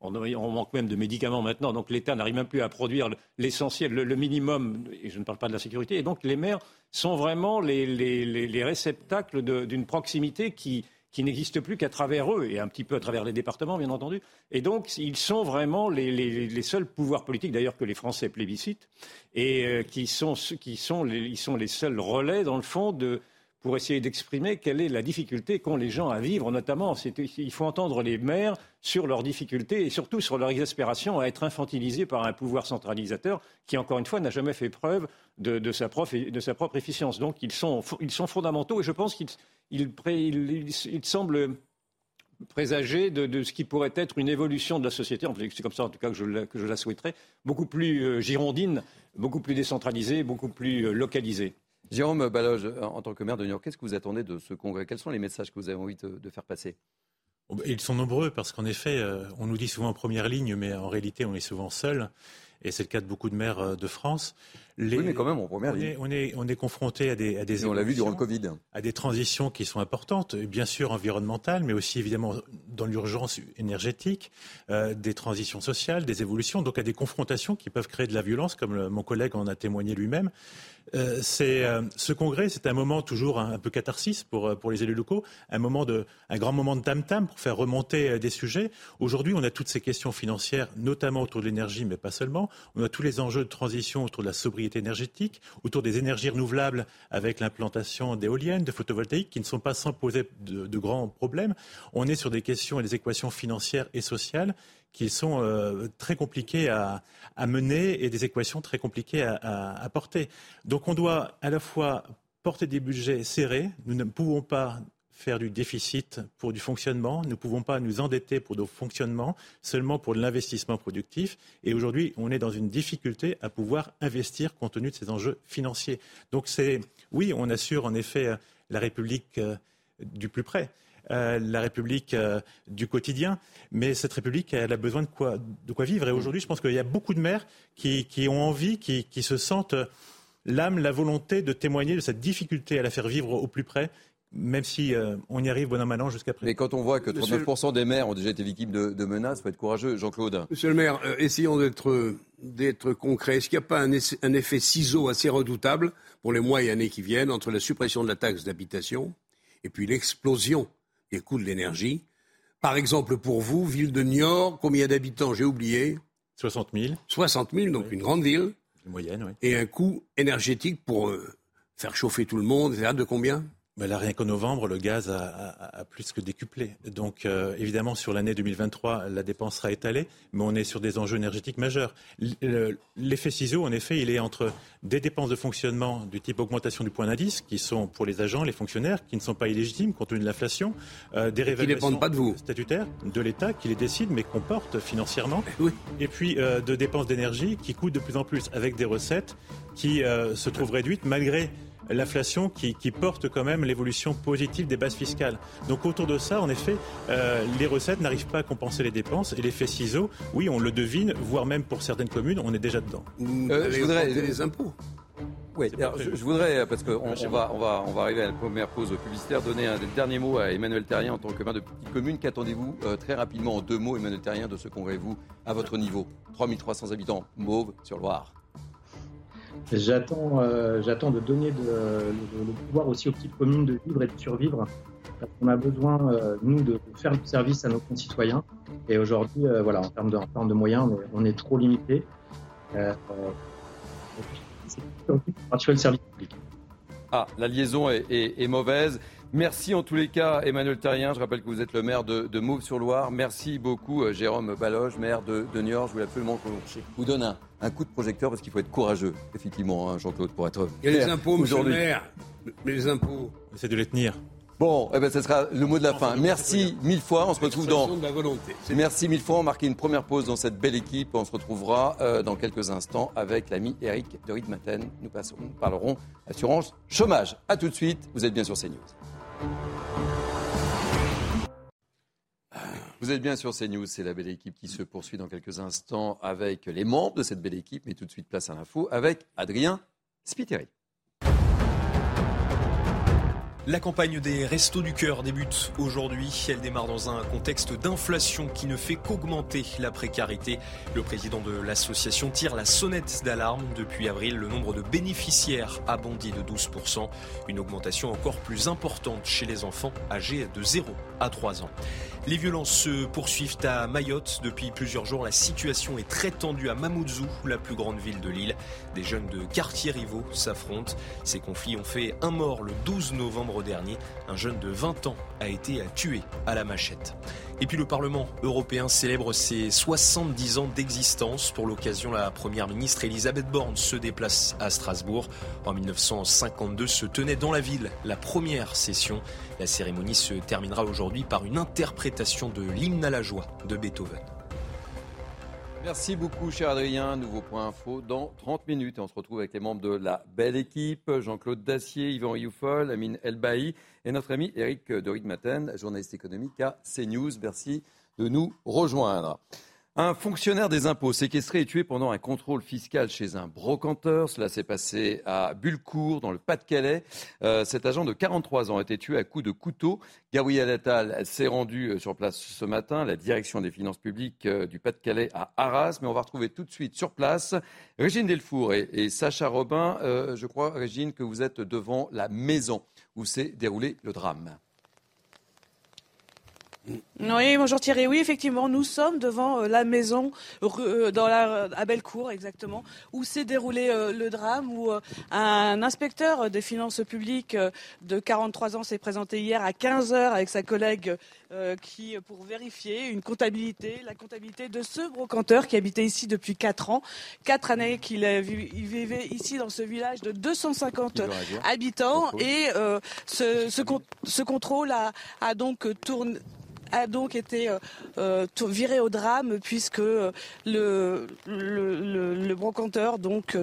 on, manque même de médicaments maintenant, donc l'État n'arrive même plus à produire l'essentiel, le, minimum, et je ne parle pas de la sécurité. Et donc les maires sont vraiment les, les, les réceptacles d'une proximité qui, qui n'existe plus qu'à travers eux, et un petit peu à travers les départements, bien entendu. Et donc, ils sont vraiment les, les, les seuls pouvoirs politiques, d'ailleurs, que les Français plébiscitent, et euh, qui, sont, qui sont, les, ils sont les seuls relais, dans le fond, de, pour essayer d'exprimer quelle est la difficulté qu'ont les gens à vivre, notamment. Il faut entendre les maires sur leurs difficultés et surtout sur leur exaspération à être infantilisés par un pouvoir centralisateur qui, encore une fois, n'a jamais fait preuve de, sa, propre efficience. Donc ils sont, fondamentaux et je pense qu'ils semblent présager de, ce qui pourrait être une évolution de la société, c'est comme ça en tout cas que je, la, souhaiterais, beaucoup plus euh, girondine, beaucoup plus décentralisée, beaucoup plus euh, localisée. Jérôme Baloge, en tant que maire de New York, qu'est-ce que vous attendez de ce congrès? Quels sont les messages que vous avez envie de, faire passer? Oh, bah, ils sont nombreux parce qu'en effet, euh, on nous dit souvent en première ligne, mais en réalité, on est souvent seul. Et c'est le cas de beaucoup de maires euh, de France. oui, mais quand même en première ligne. on, est, on est confronté à des, à des on l'a vu durant le Covid. À des transitions qui sont importantes, bien sûr environnementales, mais aussi évidemment dans l'urgence énergétique, euh, des transitions sociales, des évolutions, donc à des confrontations qui peuvent créer de la violence, comme mon collègue en a témoigné lui-même. Euh, euh, ce congrès, c'est un moment toujours un, peu catharsis pour, euh, pour les élus locaux, un, moment de, un grand moment de tam-tam pour faire remonter des sujets. Aujourd'hui, on a toutes ces questions financières, notamment autour de l'énergie, mais pas seulement. On a tous les enjeux de transition autour de la sobriété énergétique, autour des énergies renouvelables avec l'implantation d'éoliennes, de photovoltaïques, qui ne sont pas sans poser de grands problèmes. On est sur des questions et des équations financières et sociales qui sont euh, très compliquées à, mener et des équations très compliquées à, porter. Donc on doit à la fois porter des budgets serrés. Nous ne pouvons pas faire du déficit pour du fonctionnement. Nous ne pouvons pas nous endetter pour nos fonctionnements, seulement pour de l'investissement productif. Et aujourd'hui, on est dans une difficulté à pouvoir investir compte tenu de ces enjeux financiers. Donc c'est, oui, on assure en effet la République euh, du plus près. Euh, la République euh, du quotidien. Mais cette République, elle a besoin de quoi, de quoi vivre. Et aujourd'hui, je pense qu'il y a beaucoup de maires qui, ont envie, qui, se sentent l'âme, la volonté de témoigner de cette difficulté à la faire vivre au plus près même si euh, on y arrive bon an mal an jusqu'à présent. Mais quand on voit que 39% des maires ont déjà été victimes de, menaces, il faut être courageux. Jean-Claude. Monsieur le maire, essayons d'être, d'être concrets. Est-ce qu'il n'y a pas un, un, effet ciseau assez redoutable pour les mois et années qui viennent entre la suppression de la taxe d'habitation et puis l'explosion des coûts de l'énergie. Par exemple, pour vous, ville de Niort, combien d'habitants J'ai oublié? 60 000. 60 000, donc une grande ville. Une moyenne, oui. Et un coût énergétique pour euh, faire chauffer tout le monde, c'est de combien? Ben là, rien qu'en novembre, le gaz a, plus que décuplé. Donc, euh, évidemment, sur l'année 2023, la dépense sera étalée, mais on est sur des enjeux énergétiques majeurs. L'effet ciseau, en effet, il est entre des dépenses de fonctionnement du type augmentation du point d'indice, qui sont pour les agents, les fonctionnaires, qui ne sont pas illégitimes compte tenu de l'inflation, euh, des révélations pas de vous. statutaires de l'État qui les décide, mais qu'on porte financièrement, et puis euh, de dépenses d'énergie qui coûtent de plus en plus, avec des recettes qui se trouvent réduites malgré l'inflation qui, porte quand même l'évolution positive des bases fiscales. Donc autour de ça, en effet, euh, les recettes n'arrivent pas à compenser les dépenses et l'effet ciseau, oui, on le devine, voire même pour certaines communes, on est déjà dedans. Euh, je voudrais les impôts. Oui, je, voudrais, parce qu'on on va, on va, on va arriver à la première pause publicitaire, donner un dernier mot à Emmanuel Terrien en tant que maire de petite commune. Qu'attendez-vous euh, très rapidement, en deux mots, Emmanuel Terrien, de ce congrès-vous à votre niveau 3300 habitants, Mauve, sur Loire. J'attends, euh, j'attends de donner le, pouvoir aussi aux petites communes de vivre et de survivre. Parce qu'on a besoin, euh, nous, de faire du service à nos concitoyens. Et aujourd'hui, voilà, en termes de, en de moyens, on est, trop limité. Euh, c'est le service public. Ah, la liaison est, mauvaise. Merci en tous les cas, Emmanuel Terrien. Je rappelle que vous êtes le maire de, de Mauve-sur-Loire. Merci beaucoup, euh, Jérôme Baloge, maire de, de Niort. Je voulais absolument qu'on vous donne un, coup de projecteur parce qu'il faut être courageux, effectivement, hein, Jean-Claude, pour être. Et les impôts, monsieur le maire. Les impôts. C'est de les tenir. Bon, eh ben, ce sera le mot de la fin. Merci mille fois. On se retrouve dans. Merci mille fois. On marque une première pause dans cette belle équipe. On se retrouvera euh, dans quelques instants avec l'ami Eric de Ritmaten. Nous, nous parlerons assurance chômage. A tout de suite. Vous êtes bien sur CNews. Vous êtes bien sur CNews, c'est la belle équipe qui se poursuit dans quelques instants avec les membres de cette belle équipe, mais tout de suite place à l'info avec Adrien Spiteri. La campagne des Restos du Cœur débute aujourd'hui. Elle démarre dans un contexte d'inflation qui ne fait qu'augmenter la précarité. Le président de l'association tire la sonnette d'alarme. Depuis avril, le nombre de bénéficiaires a bondi de 12%. Une augmentation encore plus importante chez les enfants âgés de 0 à 3 ans. Les violences se poursuivent à Mayotte. Depuis plusieurs jours, la situation est très tendue à Mamoudzou, la plus grande ville de l'île. Des jeunes de quartiers rivaux s'affrontent. Ces conflits ont fait un mort le 12 novembre dernier. Un jeune de 20 ans a été tué à la machette. Et puis le Parlement européen célèbre ses 70 ans d'existence. Pour l'occasion, la première ministre Elisabeth Borne se déplace à Strasbourg. En 1952 se tenait dans la ville la première session. La cérémonie se terminera aujourd'hui par une interprétation de l'hymne à la joie de Beethoven. Merci beaucoup, cher Adrien. Nouveau point info dans 30 minutes. On se retrouve avec les membres de la belle équipe Jean-Claude Dacier, Yvan Rioufol, Amine Elbaï et notre ami Eric Dorid-Maten, journaliste économique à CNews. Merci de nous rejoindre. Un fonctionnaire des impôts séquestré et tué pendant un contrôle fiscal chez un brocanteur. Cela s'est passé à Bulcourt, dans le Pas-de-Calais. Euh, cet agent de 43 ans a été tué à coups de couteau. Gabriel Attal s'est rendu euh, sur place ce matin, la direction des finances publiques euh, du Pas-de-Calais à Arras. Mais on va retrouver tout de suite sur place Régine Delfour et, Sacha Robin. je crois, Régine, que vous êtes devant la maison où s'est déroulé le drame. Oui, bonjour. Oui, effectivement, nous sommes devant euh, la maison euh, dans la, à Bellecour, exactement, où s'est déroulé euh, le drame, où un inspecteur des finances publiques de 43 ans s'est présenté hier à 15 heures avec sa collègue qui, pour vérifier une comptabilité, la comptabilité de ce brocanteur qui habitait ici depuis 4 ans, 4 années qu'il vivait ici dans ce village de 250 habitants, et ce, ce, contrôle a, a donc tourné a donc été euh, euh, viré au drame puisque euh, le, le, le, brocanteur donc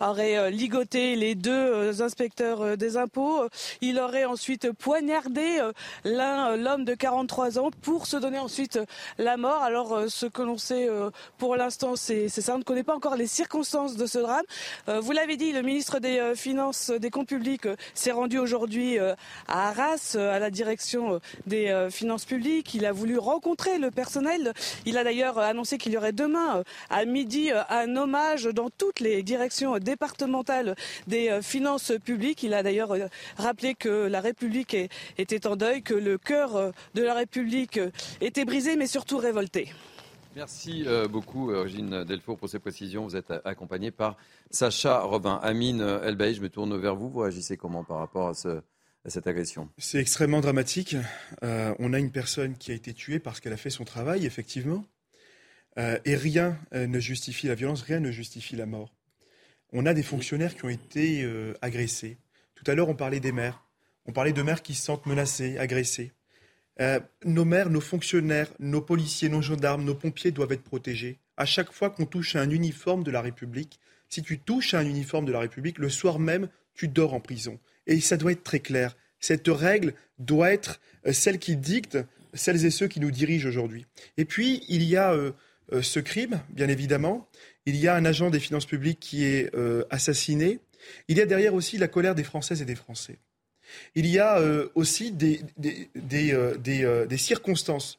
aurait ligoté les deux inspecteurs des impôts. Il aurait ensuite poignardé l'homme de 43 ans, pour se donner ensuite la mort. Alors ce que l'on sait pour l'instant, c'est, ça. On ne connaît pas encore les circonstances de ce drame. Vous l'avez dit, le ministre des Finances, des Comptes Publics s'est rendu aujourd'hui à Arras, à la direction des Finances Publiques qu'il a voulu rencontrer le personnel. Il a d'ailleurs annoncé qu'il y aurait demain euh, à midi euh, un hommage dans toutes les directions départementales des euh, finances publiques. Il a d'ailleurs rappelé que la République était en deuil, que le cœur de la République était brisé, mais surtout révolté. Merci beaucoup, Régine Delfour, pour ces précisions. Vous êtes accompagnée par Sacha Robin. Amine Elbaï, je me tourne vers vous. Vous réagissez comment par rapport à ce, C'est extrêmement dramatique. Euh, on a une personne qui a été tuée parce qu'elle a fait son travail, effectivement. Euh, et rien euh, ne justifie la violence, rien ne justifie la mort. On a des fonctionnaires qui ont été agressés. Tout à l'heure, on parlait des maires. On parlait de maires qui se sentent menacés, agressés. nos maires, nos fonctionnaires, nos policiers, nos gendarmes, nos pompiers doivent être protégés. À chaque fois qu'on touche à un uniforme de la République, si tu touches à un uniforme de la République, le soir même, tu dors en prison. Et ça doit être très clair. Cette règle doit être euh, celle qui dicte celles et ceux qui nous dirigent aujourd'hui. Et puis, il y a euh, euh, ce crime, bien évidemment. Il y a un agent des finances publiques qui est assassiné. Il y a derrière aussi la colère des Françaises et des Français. Il y a aussi des, circonstances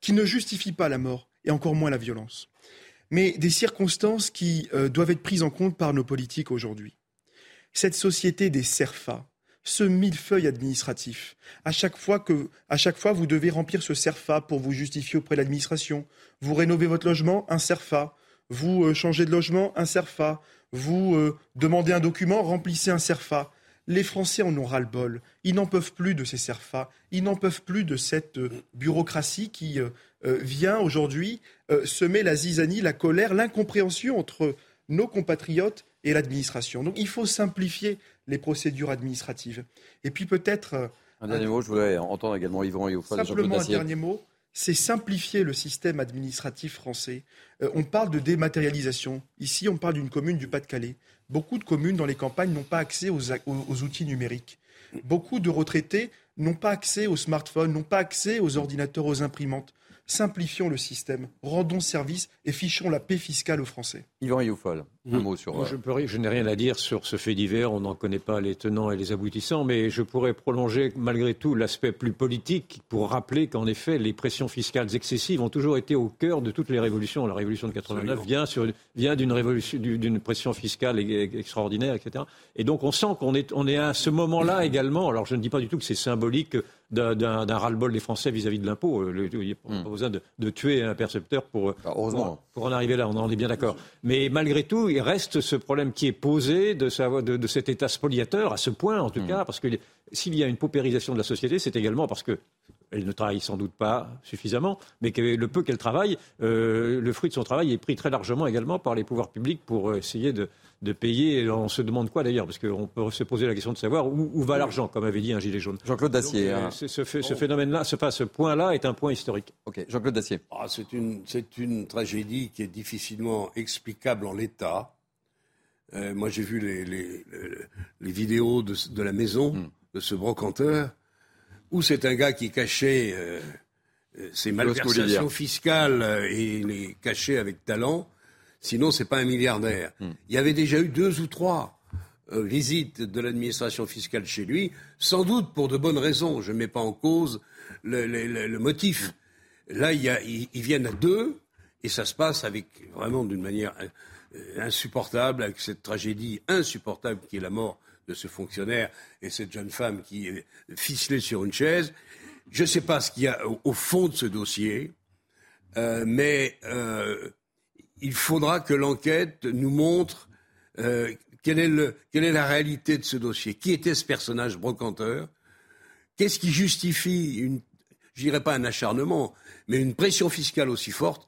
qui ne justifient pas la mort et encore moins la violence. Mais des circonstances qui doivent être prises en compte par nos politiques aujourd'hui cette société des CERFA, ce millefeuille administratif. À chaque fois que, vous devez remplir ce CERFA pour vous justifier auprès de l'administration. Vous rénovez votre logement, un CERFA. Vous euh, changez de logement, un CERFA. Vous euh, demandez un document, remplissez un CERFA. Les Français en ont ras-le-bol. Ils n'en peuvent plus de ces CERFA. Ils n'en peuvent plus de cette euh, bureaucratie qui vient aujourd'hui semer la zizanie, la colère, l'incompréhension entre nos compatriotes et l'administration. Donc il faut simplifier les procédures administratives. Et puis peut-être... Un dernier mot, je voudrais entendre également Yvon et au Simplement un dernier mot c'est simplifier le système administratif français. Euh, on parle de dématérialisation. Ici, on parle d'une commune du Pas-de-Calais. Beaucoup de communes dans les campagnes n'ont pas accès aux, aux, outils numériques. Beaucoup de retraités n'ont pas accès aux smartphones, n'ont pas accès aux ordinateurs, aux imprimantes. Simplifions le système, rendons service et fichons la paix fiscale aux Français. Yvan Youfol, un mot sur. je, je n'ai rien à dire sur ce fait divers, on n'en connaît pas les tenants et les aboutissants, mais je pourrais prolonger malgré tout l'aspect plus politique pour rappeler qu'en effet, les pressions fiscales excessives ont toujours été au cœur de toutes les révolutions. La révolution de 89 vient, sur, vient d'une, révolution, d'une pression fiscale extraordinaire, etc. Et donc on sent qu'on est, on est à ce moment-là également. Alors je ne dis pas du tout que c'est symbolique d'un ras-le-bol des Français vis-à-vis de l'impôt. Euh, il n'y a pas hmm. besoin de, tuer un percepteur pour, ah, pour, pour, en arriver là, on en est bien d'accord. Mais malgré tout, il reste ce problème qui est posé de, de, de cet État spoliateur, à ce point en tout hmm. cas, parce que s'il y a une paupérisation de la société, c'est également parce que elle ne travaille sans doute pas suffisamment, mais que le peu qu'elle travaille, euh, le fruit de son travail est pris très largement également par les pouvoirs publics pour essayer de, de payer. On se demande quoi d'ailleurs Parce qu'on peut se poser la question de savoir où, va l'argent, comme avait dit un gilet jaune. Jean-Claude Dacier. Euh, hein. ce, phénomène-là, ce, ce point-là est un point historique. Ok, Jean-Claude Dacier. Ah, c'est une, une tragédie qui est difficilement explicable en l'état. Euh, moi, j'ai vu les, les, les, vidéos de, de, la maison hmm. de ce brocanteur, où c'est un gars qui cachait euh, ses malversations fiscales et les cachait avec talent Sinon, c'est pas un milliardaire. Hmm. Il y avait déjà eu deux ou trois euh, visites de l'administration fiscale chez lui, sans doute pour de bonnes raisons. Je ne mets pas en cause le, motif. Là, il y a, ils, viennent à deux, et ça se passe avec vraiment d'une manière euh, insupportable, avec cette tragédie insupportable qui est la mort de ce fonctionnaire et cette jeune femme qui est ficelée sur une chaise. Je ne sais pas ce qu'il y a au, fond de ce dossier, euh, mais il faudra que l'enquête nous montre euh, quelle, est la réalité de ce dossier. Qui était ce personnage brocanteur? Qu'est-ce qui justifie une, je dirais pas un acharnement, mais une pression fiscale aussi forte?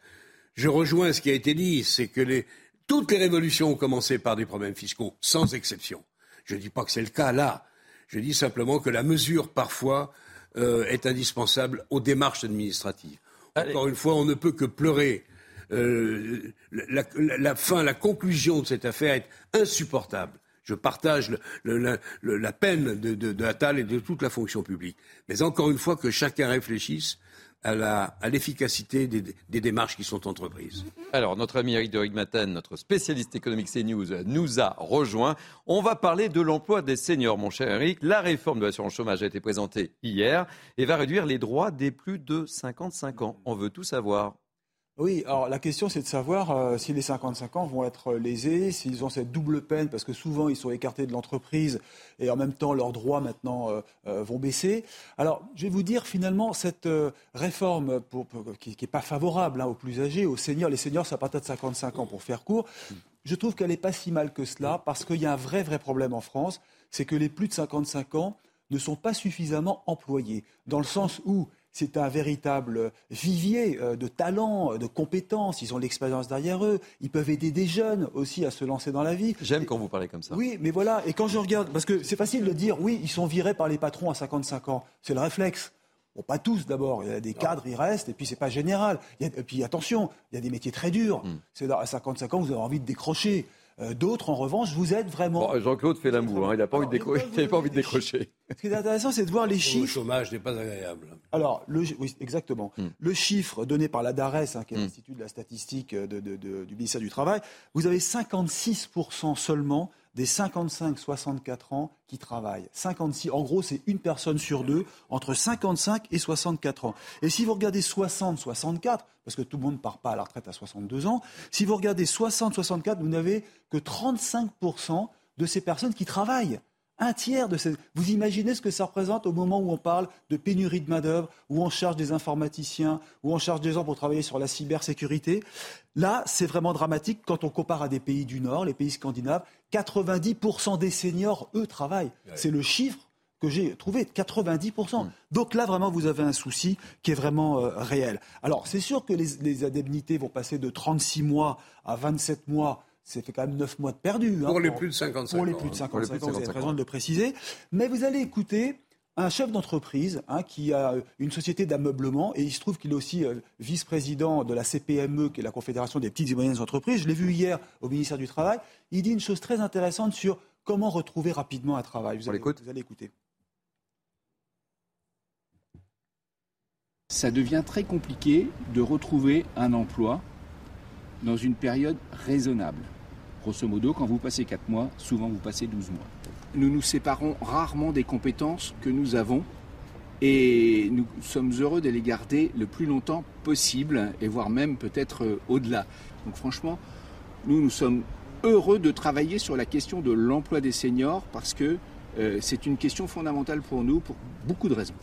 Je rejoins ce qui a été dit, c'est que toutes les révolutions ont commencé par des problèmes fiscaux, sans exception. Je ne dis pas que c'est le cas là. Je dis simplement que la mesure, parfois, euh, est indispensable aux démarches administratives. Encore une fois, on ne peut que pleurer euh, la, fin, la conclusion de cette affaire est insupportable. Je partage la, peine de, de, Attal et de toute la fonction publique. Mais encore une fois, que chacun réfléchisse à l'efficacité des, démarches qui sont entreprises. Alors, notre ami Eric de Rigmaten, notre spécialiste économique CNews, nous a rejoint. On va parler de l'emploi des seniors, mon cher Eric. La réforme de l'assurance chômage a été présentée hier et va réduire les droits des plus de 55 ans. On veut tout savoir. Oui, alors la question c'est de savoir euh, si les 55 ans vont être lésés, s'ils ont cette double peine, parce que souvent ils sont écartés de l'entreprise et en même temps leurs droits maintenant euh, euh, vont baisser. Alors je vais vous dire finalement cette réforme qui n'est pas favorable hein, aux plus âgés, aux seniors, les seniors ça part de 55 ans pour faire court, je trouve qu'elle n'est pas si mal que cela, parce qu'il y a un vrai vrai problème en France, c'est que les plus de 55 ans ne sont pas suffisamment employés, dans le sens où c'est un véritable vivier euh, de talents, de compétences. Ils ont l'expérience derrière eux. Ils peuvent aider des jeunes aussi à se lancer dans la vie. J'aime quand vous parlez comme ça. Oui, mais voilà. Et quand je regarde, parce que c'est facile de dire, oui, ils sont virés par les patrons à 55 ans. C'est le réflexe. Bon, pas tous d'abord. Il y a des cadres, ils restent, et puis c'est pas général. et puis attention, il y a des métiers très durs. Hmm. C'est à 55 ans, vous avez envie de décrocher. Euh, d'autres, en revanche, vous êtes vraiment. Jean-Claude fait l'amour, hein, il n'a pas, envie de pas envie de décrocher. Ce qui est intéressant, c'est de voir les chiffres. Le chômage n'est pas agréable. Alors, le, oui, exactement. Hmm. Le chiffre donné par la DARES, hein, qui est hmm. l'Institut de la statistique euh, du ministère du Travail, vous avez 56% seulement des 55-64 ans qui travaillent. 56, en gros, c'est une personne sur deux entre 55 et 64 ans. Et si vous regardez 60-64, parce que tout le monde ne part pas à la retraite à 62 ans, si vous regardez 60-64, vous n'avez que 35% de ces personnes qui travaillent. Un tiers de ces... Vous imaginez ce que ça représente au moment où on parle de pénurie de main-d'œuvre, où on charge des informaticiens, où on charge des gens pour travailler sur la cybersécurité? Là, c'est vraiment dramatique quand on compare à des pays du Nord, les pays scandinaves. 90% des seniors, eux, travaillent. C'est le chiffre que j'ai trouvé, 90%. Mm. Donc là, vraiment, vous avez un souci qui est vraiment euh, réel. Alors, c'est sûr que les, les indemnités vont passer de 36 mois à 27 mois c'est fait quand même 9 mois de perdu. Hein, pour les plus de 55 ans. Pour les plus de 55 ans, vous avez raison de le préciser. Mais vous allez écouter un chef d'entreprise hein, qui a une société d'ameublement et il se trouve qu'il est aussi euh, vice-président de la CPME, qui est la Confédération des petites et moyennes entreprises. Je l'ai vu hier au ministère du Travail. Il dit une chose très intéressante sur comment retrouver rapidement un travail. Vous, allez, vous allez écouter. Ça devient très compliqué de retrouver un emploi dans une période raisonnable. Grosso modo, quand vous passez 4 mois, souvent vous passez 12 mois. Nous nous séparons rarement des compétences que nous avons et nous sommes heureux de les garder le plus longtemps possible et voire même peut-être euh, au-delà. Donc franchement, nous nous sommes heureux de travailler sur la question de l'emploi des seniors parce que euh, c'est une question fondamentale pour nous pour beaucoup de raisons.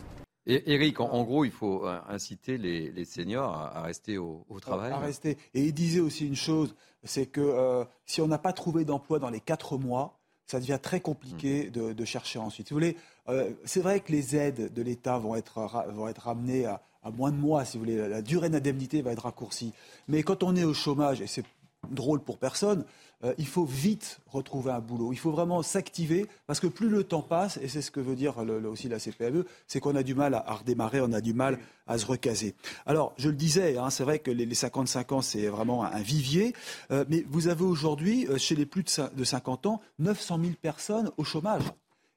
Et Eric, en, gros, il faut euh, inciter les, seniors à, rester au, travail. À rester. Et il disait aussi une chose, c'est que euh, si on n'a pas trouvé d'emploi dans les quatre mois, ça devient très compliqué mm. de, chercher ensuite. vous voulez, euh, c'est vrai que les aides de l'État vont être, vont être ramenées à, à, moins de mois, si vous voulez. La durée d'indemnité va être raccourcie. Mais quand on est au chômage, et c'est drôle pour personne, euh, il faut vite retrouver un boulot. Il faut vraiment s'activer parce que plus le temps passe, et c'est ce que veut dire aussi la CPME, c'est qu'on a du mal à, redémarrer, on a du mal à se recaser. Alors, je le disais, hein, c'est vrai que les, 55 ans, c'est vraiment un, vivier, euh, mais vous avez aujourd'hui, euh, chez les plus de 50 ans, 900 000 personnes au chômage.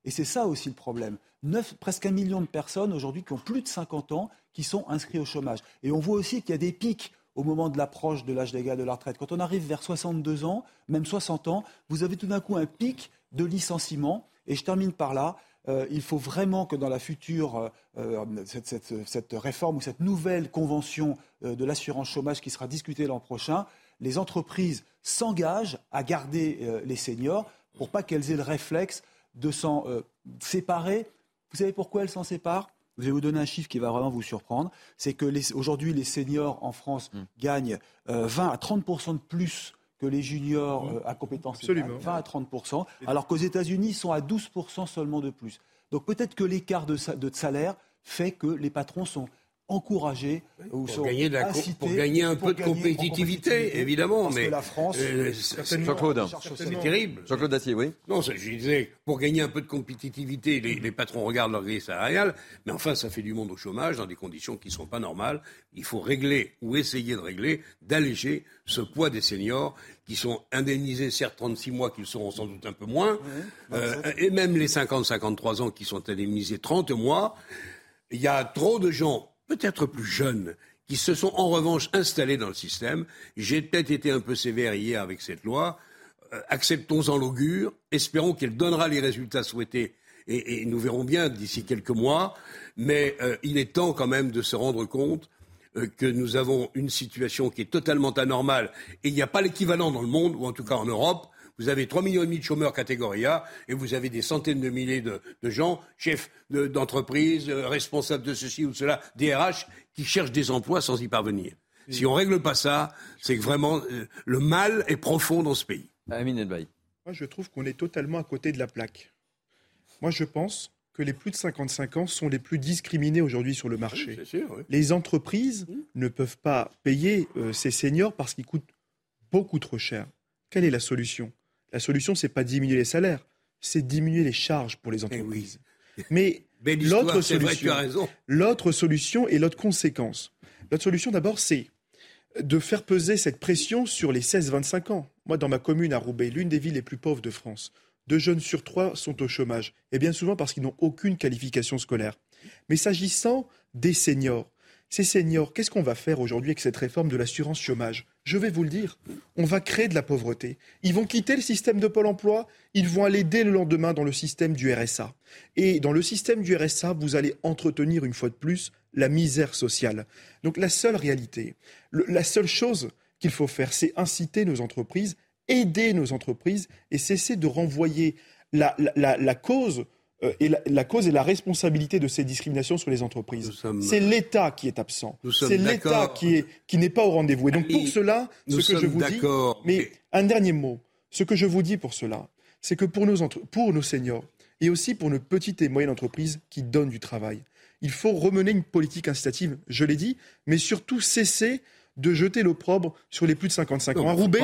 Et c'est ça aussi le problème. presque un million de personnes aujourd'hui qui ont plus de 50 ans qui sont inscrites au chômage. Et on voit aussi qu'il y a des pics au moment de l'approche de l'âge légal de la retraite. Quand on arrive vers 62 ans, même 60 ans, vous avez tout d'un coup un pic de licenciement. Et je termine par là. Euh, il faut vraiment que dans la future, euh, cette, réforme ou cette nouvelle convention euh, de l'assurance chômage qui sera discutée l'an prochain, les entreprises s'engagent à garder les seniors pour pas qu'elles aient le réflexe de s'en séparer. Vous savez pourquoi elles s'en séparent? Je vais vous donner un chiffre qui va vraiment vous surprendre. C'est que aujourd'hui, les seniors en France mm. gagnent 20 euh, à 30% de plus que les juniors mm. euh, à compétences Absolument. 20 à 30% alors qu'aux États-Unis, ils sont à 12% seulement de plus. Donc peut-être que l'écart de, de salaire fait que les patrons sont encourager ou pour gagner, pour gagner un peu de compétitivité, évidemment. Parce mais que la France, euh, Jean-Claude, c'est terrible. Jean-Claude Dacier, oui. Non, je disais, pour gagner un peu de compétitivité, les, patrons regardent leur grille salariale, mais enfin, ça fait du monde au chômage dans des conditions qui ne sont pas normales. Il faut régler ou essayer de régler, d'alléger ce poids des seniors qui sont indemnisés, certes 36 mois, qu'ils seront sans doute un peu moins, euh, et même les 50-53 ans qui sont indemnisés 30 mois. Il y a trop de gens peut-être plus jeunes, qui se sont en revanche installés dans le système. J'ai peut-être été un peu sévère hier avec cette loi. Euh, acceptons-en l'augure, espérons qu'elle donnera les résultats souhaités et, nous verrons bien d'ici quelques mois. Mais euh, il est temps quand même de se rendre compte euh, que nous avons une situation qui est totalement anormale et il n'y a pas l'équivalent dans le monde, ou en tout cas en Europe, vous avez 3 millions et demi de chômeurs catégorie A et vous avez des centaines de milliers de, gens, chefs d'entreprise, euh, responsables de ceci ou de cela, DRH, qui cherchent des emplois sans y parvenir. Si on ne règle pas ça, c'est que vraiment euh, le mal est profond dans ce pays. Amine Moi, je trouve qu'on est totalement à côté de la plaque. Moi, je pense que les plus de 55 ans sont les plus discriminés aujourd'hui sur le marché. Les entreprises ne peuvent pas payer euh, ces seniors parce qu'ils coûtent beaucoup trop cher. Quelle est la solution? La solution, c'est pas diminuer les salaires, c'est diminuer les charges pour les eh entreprises. Mais l'autre solution, l'autre solution et l'autre conséquence. L'autre solution, d'abord, c'est de faire peser cette pression sur les 16-25 ans. Moi, dans ma commune à Roubaix, l'une des villes les plus pauvres de France, deux jeunes sur trois sont au chômage, et bien souvent parce qu'ils n'ont aucune qualification scolaire. Mais s'agissant des seniors, ces seniors, qu'est-ce qu'on va faire aujourd'hui avec cette réforme de l'assurance chômage? Je vais vous le dire, on va créer de la pauvreté. Ils vont quitter le système de Pôle emploi, ils vont aller dès le lendemain dans le système du RSA. Et dans le système du RSA, vous allez entretenir une fois de plus la misère sociale. Donc la seule réalité, la seule chose qu'il faut faire, c'est inciter nos entreprises, aider nos entreprises et cesser de renvoyer la, cause et la, cause et la responsabilité de ces discriminations sur les entreprises. C'est l'État qui est absent. C'est l'État qui est qui n'est pas au rendez-vous. Et donc pour cela, ce que je vous dis, mais un dernier mot, ce que je vous dis pour cela, c'est que pour nos entre, pour nos seniors et aussi pour nos petites et moyennes entreprises qui donnent du travail, il faut remener une politique incitative. Je l'ai dit, mais surtout cesser de jeter l'opprobre sur les plus de 55 ans. À Roubaix,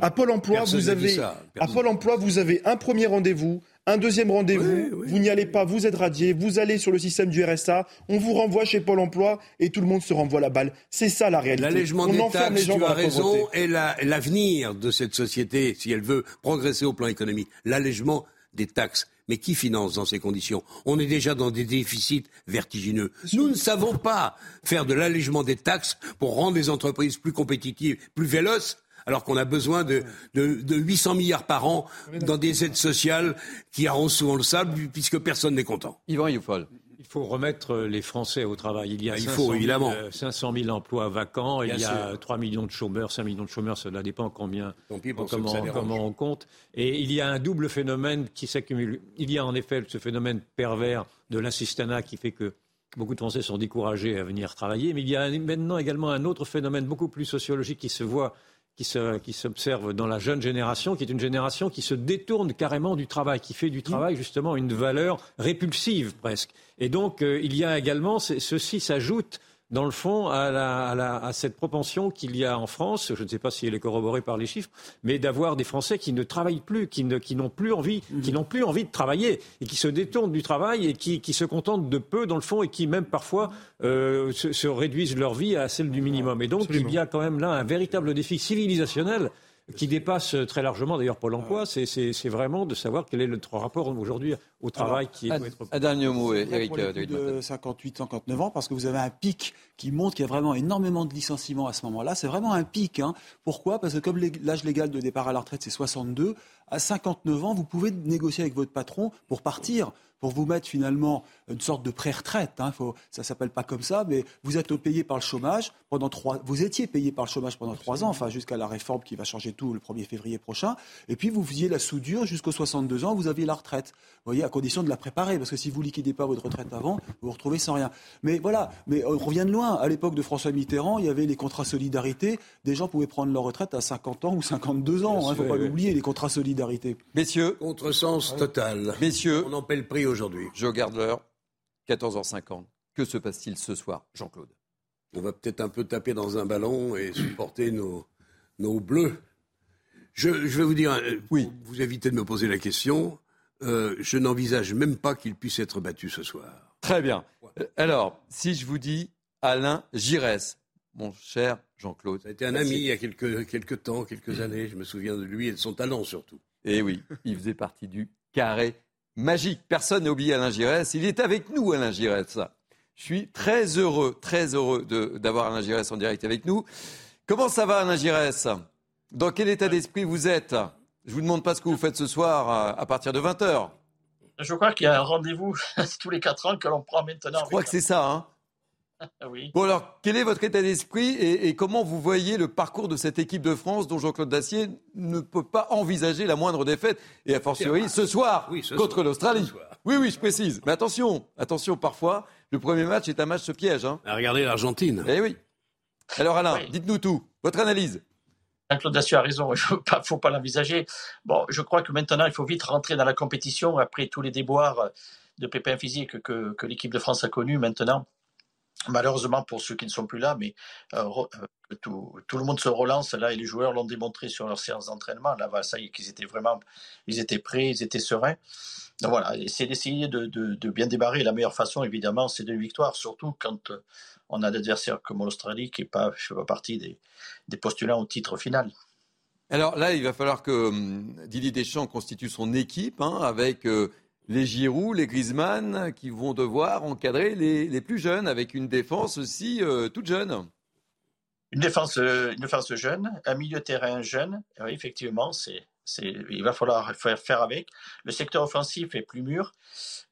à Pôle Emploi, vous avez, à Pôle Emploi, vous avez un premier rendez-vous, un deuxième rendez-vous, vous n'y allez pas, vous êtes radié, vous allez sur le système du RSA, on vous renvoie chez Pôle emploi et tout le monde se renvoie la balle. C'est ça la réalité. L'allègement des taxes, tu as raison, est l'avenir de cette société, si elle veut progresser au plan économique. L'allègement des taxes. Mais qui finance dans ces conditions? On est déjà dans des déficits vertigineux. Nous ne savons pas faire de l'allègement des taxes pour rendre les entreprises plus compétitives, plus véloces alors qu'on a besoin de, de, de, 800 milliards par an dans des aides sociales qui arrosent souvent le sable puisque personne n'est content. Yvan Youfol. Il faut remettre les Français au travail. Il y a il faut, évidemment. 500 000 emplois vacants, il y a 3 millions de chômeurs, 5 millions de chômeurs, cela dépend combien, comment, comment on compte. Et il y a un double phénomène qui s'accumule. Il y a en effet ce phénomène pervers de l'assistanat qui fait que beaucoup de Français sont découragés à venir travailler, mais il y a maintenant également un autre phénomène beaucoup plus sociologique qui se voit qui s'observe dans la jeune génération, qui est une génération qui se détourne carrément du travail, qui fait du travail justement une valeur répulsive presque. Et donc euh, il y a également, ceci s'ajoute dans le fond, à, cette propension qu'il y a en France, je ne sais pas si elle est corroborée par les chiffres, mais d'avoir des Français qui ne travaillent plus, qui, n'ont plus envie, mhm. qui n'ont plus envie de travailler et qui se détournent du travail et qui, se contentent de peu dans le fond et qui même parfois euh, se, réduisent leur vie à celle du minimum. Et donc il y a quand même là un véritable défi civilisationnel qui dépasse très largement d'ailleurs Pôle emploi, c'est vraiment de savoir quel est notre rapport aujourd'hui au travail qui est. Un dernier mot, Eric. Pour les de 58, 59 ans, parce que vous avez un pic qui montre qu'il y a vraiment énormément de licenciements à ce moment-là. C'est vraiment un pic. Hein. Pourquoi? Parce que comme l'âge légal de départ à la retraite, c'est 62, à 59 ans, vous pouvez négocier avec votre patron pour partir pour vous mettre finalement une sorte de pré-retraite. Hein, faut, ça s'appelle pas comme ça, mais vous êtes payé par le chômage pendant trois. Vous étiez payé par le chômage pendant trois ans, enfin jusqu'à la réforme qui va changer tout le 1er février prochain. Et puis vous faisiez la soudure jusqu'aux 62 ans, vous aviez la retraite. Vous voyez, à condition de la préparer, parce que si vous liquidez pas votre retraite avant, vous vous retrouvez sans rien. Mais voilà, mais on revient de loin. À l'époque de François Mitterrand, il y avait les contrats solidarité. Des gens pouvaient prendre leur retraite à 50 ans ou 52 ans. Il ne hein, faut pas l'oublier, les contrats solidarité. Messieurs. Contresens total. Messieurs. On en paie le prix aujourd'hui. Je regarde l'heure. 14h50. Que se passe-t-il ce soir, Jean-Claude? On va peut-être un peu taper dans un ballon et supporter nos, nos bleus. Je, vais vous dire, euh, oui. vous évitez de me poser la question. Euh, je n'envisage même pas qu'il puisse être battu ce soir. Très bien. Euh, alors, si je vous dis Alain Giresse, mon cher Jean-Claude. Ça a été un ami il y a quelques, quelques temps, quelques années. Je me souviens de lui et de son talent surtout. Et eh oui, il faisait partie du carré magique. Personne n'a oublié Alain Giresse. Il est avec nous, Alain Giresse. Je suis très heureux, très heureux d'avoir Alain Giresse en direct avec nous. Comment ça va, Alain Giresse? Dans quel état d'esprit vous êtes? Je ne vous demande pas ce que vous faites ce soir à partir de 20h. Je crois qu'il y a un rendez-vous tous les 4 ans que l'on prend maintenant. Je crois que c'est ça. Hein oui. Bon alors, quel est votre état d'esprit et, comment vous voyez le parcours de cette équipe de France dont Jean-Claude Dacier ne peut pas envisager la moindre défaite et a fortiori ce soir contre l'Australie? Oui, oui, je précise. Mais attention, attention, parfois, le premier match est un match ce piège. Hein. Regardez l'Argentine. Eh oui. Alors Alain, dites-nous tout, votre analyse. Claude Dacier a raison, il ne faut pas, l'envisager. Bon, je crois que maintenant, il faut vite rentrer dans la compétition après tous les déboires de pépins physiques que, que l'équipe de France a connus maintenant malheureusement pour ceux qui ne sont plus là, mais euh, euh, tout, le monde se relance là et les joueurs l'ont démontré sur leur séance d'entraînement. Là, ça y est, qu'ils étaient vraiment, ils étaient prêts, ils étaient sereins. Donc voilà, c'est d'essayer de, bien débarrer. La meilleure façon, évidemment, c'est de victoire, surtout quand euh, on a d'adversaires comme l'Australie qui n'est pas, fait pas partie des, des postulants au titre final. Alors là, il va falloir que hum, Didier Deschamps constitue son équipe hein, avec les Giroud, les Griezmann, qui vont devoir encadrer les, plus jeunes avec une défense aussi euh, toute jeune. Une défense, euh, une défense jeune, un milieu terrain jeune. Oui, effectivement, c'est, il va falloir faire avec. Le secteur offensif est plus mûr.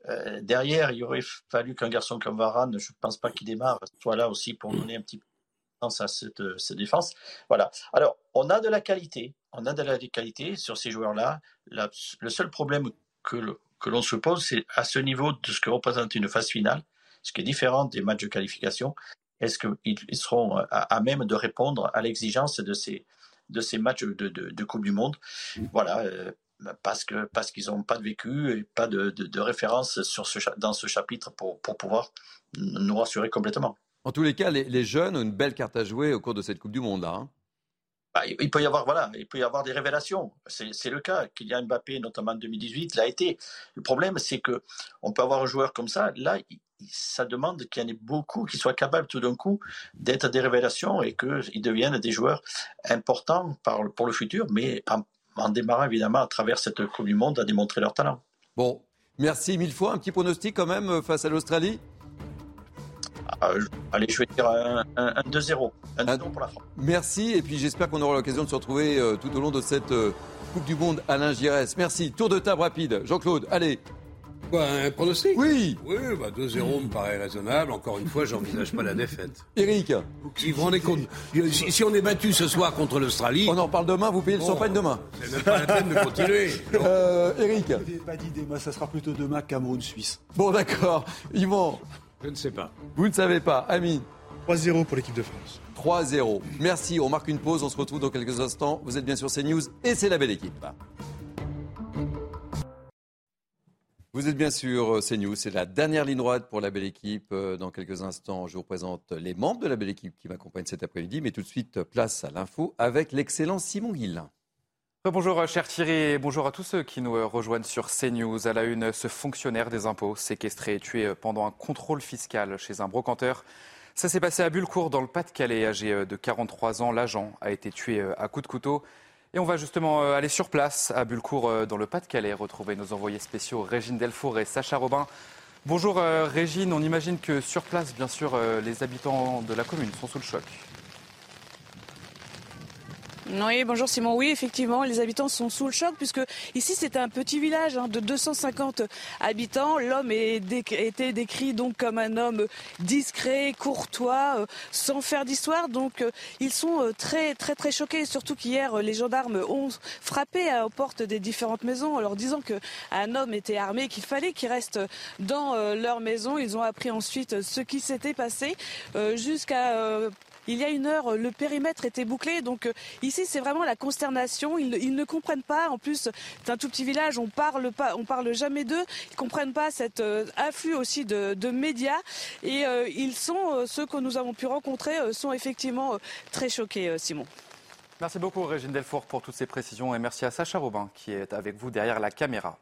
Euh, derrière, il aurait fallu qu'un garçon comme Varane, je ne pense pas qu'il démarre, soit là aussi pour donner un petit peu de à cette, cette, défense. Voilà. Alors, on a de la qualité. On a de la qualité sur ces joueurs-là. le seul problème que, que l'on se pose, c'est à ce niveau de ce que représente une phase finale, ce qui est différent des matchs de qualification, est-ce qu'ils seront à, même de répondre à l'exigence de ces, de ces matchs de, de, Coupe du Monde? Voilà, euh, parce que parce qu'ils n'ont pas de vécu et pas de, de, référence sur ce, dans ce chapitre pour, pour pouvoir nous rassurer complètement. En tous les cas, les, jeunes ont une belle carte à jouer au cours de cette Coupe du Monde. Hein. Bah, il peut y avoir voilà, il peut y avoir des révélations. C'est le cas. Kylian Mbappé, notamment en 2018, l'a été. Le problème, c'est que on peut avoir un joueur comme ça. Là, ça demande qu'il y en ait beaucoup qui soient capables tout d'un coup d'être des révélations et qu'ils deviennent des joueurs importants pour le futur, mais en, en, démarrant évidemment à travers cette Coupe du Monde à démontrer leur talent. Bon, merci mille fois. Un petit pronostic quand même face à l'Australie? Ah, allez, je vais dire un, 2-0. Un 2-0 pour la France. Merci, et puis j'espère qu'on aura l'occasion de se retrouver euh, tout au long de cette euh, Coupe du Monde Alain Giresse. Merci. Tour de table rapide. Jean-Claude, allez. Quoi, un pronostic? Oui. Oui, bah 2-0 me paraît raisonnable. Encore une fois, j'envisage pas la défaite. Eric Si vous rendez compte, si, on est battu ce soir contre l'Australie. On en parle demain, vous payez le champagne demain. C'est même pas la peine de continuer. Euh, Eric Pas d'idée, moi ça sera plutôt demain Cameroun-Suisse. Bon, d'accord. Yvan je ne sais pas. Vous ne savez pas. Ami 3-0 pour l'équipe de France. 3-0. Merci. On marque une pause. On se retrouve dans quelques instants. Vous êtes bien sur CNews et c'est la belle équipe. Vous êtes bien sûr CNews, c'est la dernière ligne droite pour la belle équipe. Euh, dans quelques instants, je vous présente les membres de la belle équipe qui m'accompagnent cet après-midi. Mais tout de suite, place à l'info avec l'excellent Simon Guillain. Bonjour euh, cher Thierry et bonjour à tous ceux qui nous euh, rejoignent sur CNews. À la une, ce fonctionnaire des impôts séquestré et tué euh, pendant un contrôle fiscal chez un brocanteur. Ça s'est passé à Bullecourt dans le Pas-de-Calais. Âgé de 43 ans, l'agent a été tué à coups de couteau. Et on va justement aller sur place à Bullecourt dans le Pas-de-Calais, retrouver nos envoyés spéciaux Régine Delfour et Sacha Robin. Bonjour Régine, on imagine que sur place, bien sûr, les habitants de la commune sont sous le choc. Oui, bonjour Simon. Oui, effectivement, les habitants sont sous le choc puisque ici c'est un petit village hein, de 250 habitants. L'homme était décrit donc comme un homme discret, courtois, euh, sans faire d'histoire. Donc euh, ils sont euh, très très très choqués, surtout qu'hier les gendarmes ont frappé aux portes des différentes maisons en leur disant qu'un homme était armé, qu'il fallait qu'il reste dans leur maison. Ils ont appris ensuite ce qui s'était passé jusqu'à il y a une heure, le périmètre était bouclé. Donc euh, ici, c'est vraiment la consternation. Ils, ne comprennent pas. En plus, c'est un tout petit village. On parle pas, on parle jamais d'eux. Ils comprennent pas cet euh, afflux aussi de, médias. Et euh, ils sont ceux que nous avons pu rencontrer sont effectivement très choqués, Simon. Merci beaucoup Régine Delfour pour toutes ces précisions et merci à Sacha Robin qui est avec vous derrière la caméra.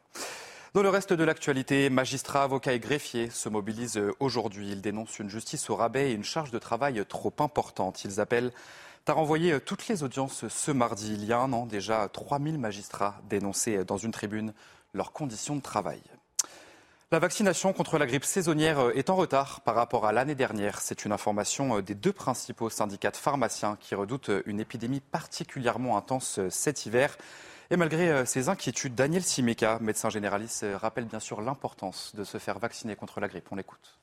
Dans le reste de l'actualité, magistrats, avocats et greffiers se mobilisent aujourd'hui. Ils dénoncent une justice au rabais et une charge de travail trop importante. Ils appellent à renvoyer toutes les audiences ce mardi. Il y a un an déjà, 3000 magistrats dénonçaient dans une tribune leurs conditions de travail. La vaccination contre la grippe saisonnière est en retard par rapport à l'année dernière. C'est une information des deux principaux syndicats de pharmaciens qui redoutent une épidémie particulièrement intense cet hiver. Et malgré euh, ces inquiétudes, Daniel Simeka, médecin généraliste, euh, rappelle bien sûr l'importance de se faire vacciner contre la grippe. On l'écoute.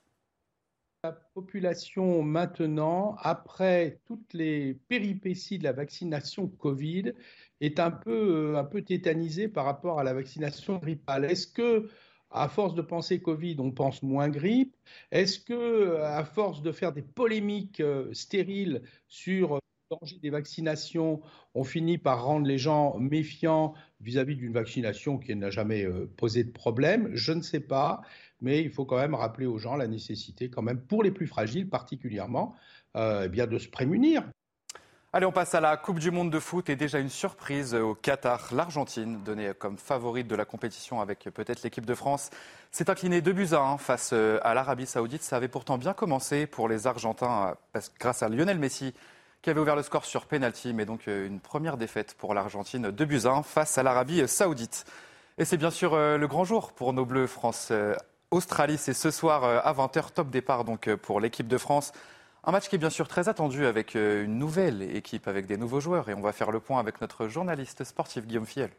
La population maintenant, après toutes les péripéties de la vaccination Covid, est un peu, euh, un peu tétanisée par rapport à la vaccination grippale. Est-ce que à force de penser Covid, on pense moins grippe? Est-ce que, à force de faire des polémiques stériles sur danger des vaccinations, on finit par rendre les gens méfiants vis-à-vis d'une vaccination qui n'a jamais euh, posé de problème. Je ne sais pas, mais il faut quand même rappeler aux gens la nécessité, quand même, pour les plus fragiles particulièrement, euh, eh bien de se prémunir. Allez, on passe à la Coupe du Monde de foot et déjà une surprise au Qatar. L'Argentine, donnée comme favorite de la compétition avec peut-être l'équipe de France, s'est inclinée 2 buts à 1 face euh, à l'Arabie Saoudite. Ça avait pourtant bien commencé pour les Argentins grâce à Lionel Messi qui avait ouvert le score sur penalty, mais donc euh, une première défaite pour l'Argentine, 2 buts 1 face à l'Arabie saoudite. Et c'est bien sûr euh, le grand jour pour nos Bleus France. Euh, Australie, c'est ce soir à 20h, top départ donc pour l'équipe de France. Un match qui est bien sûr très attendu avec une nouvelle équipe, avec des nouveaux joueurs. Et on va faire le point avec notre journaliste sportif Guillaume Fiel.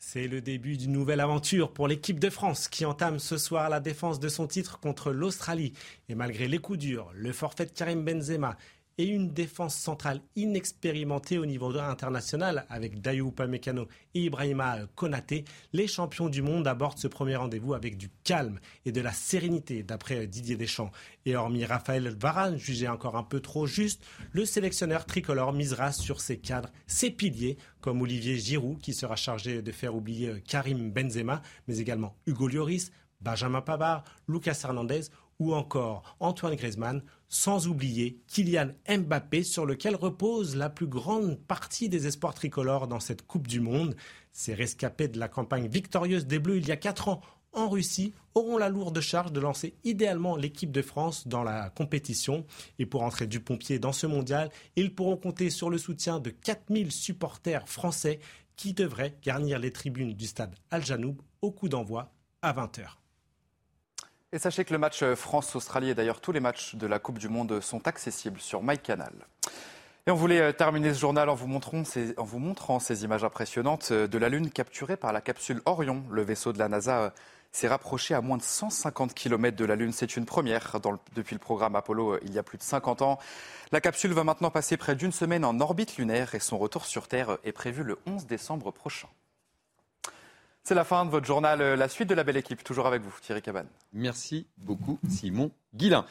C'est le début d'une nouvelle aventure pour l'équipe de France qui entame ce soir la défense de son titre contre l'Australie. Et malgré les coups durs, le forfait de Karim Benzema et une défense centrale inexpérimentée au niveau international avec Dayou Pamecano et Ibrahima Konaté, les champions du monde abordent ce premier rendez-vous avec du calme et de la sérénité, d'après Didier Deschamps. Et hormis Raphaël Varane, jugé encore un peu trop juste, le sélectionneur tricolore misera sur ses cadres, ses piliers, comme Olivier Giroud, qui sera chargé de faire oublier Karim Benzema, mais également Hugo Lloris, Benjamin Pavard, Lucas Hernandez ou encore Antoine Griezmann, sans oublier Kylian Mbappé sur lequel repose la plus grande partie des espoirs tricolores dans cette Coupe du Monde. Ces rescapés de la campagne victorieuse des Bleus il y a 4 ans en Russie auront la lourde charge de lancer idéalement l'équipe de France dans la compétition. Et pour entrer du pompier dans ce mondial, ils pourront compter sur le soutien de 4000 supporters français qui devraient garnir les tribunes du stade Al-Janoub au coup d'envoi à 20h. Et sachez que le match France-Australie et d'ailleurs tous les matchs de la Coupe du Monde sont accessibles sur MyCanal. Et on voulait euh, terminer ce journal en vous, montrant ces, images impressionnantes euh, de la Lune capturée par la capsule Orion. Le vaisseau de la NASA euh, s'est rapproché à moins de 150 km de la Lune. C'est une première depuis le programme Apollo il y a plus de 50 ans. La capsule va maintenant passer près d'une semaine en orbite lunaire et son retour sur Terre est prévu le 11 décembre prochain. C'est la fin de votre journal. La suite de la belle équipe, toujours avec vous, Thierry Cabane. Merci beaucoup, Simon Guillain.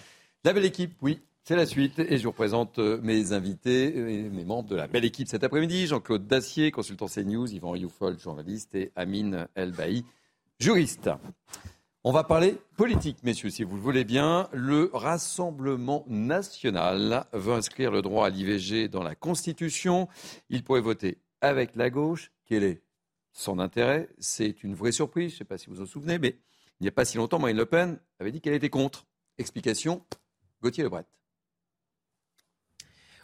La belle équipe, oui, c'est la suite et je vous présente mes invités et mes membres de la belle équipe cet après-midi. Jean-Claude Dacier, consultant CNews, Yvan Rioufol, journaliste et Amine Elbaï, juriste. On va parler politique, messieurs, si vous le voulez bien. Le Rassemblement national veut inscrire le droit à l'IVG dans la Constitution. Il pourrait voter avec la gauche. Quel est son intérêt C'est une vraie surprise. Je ne sais pas si vous vous en souvenez, mais il n'y a pas si longtemps, Marine Le Pen avait dit qu'elle était contre. Explication Gauthier Lebret.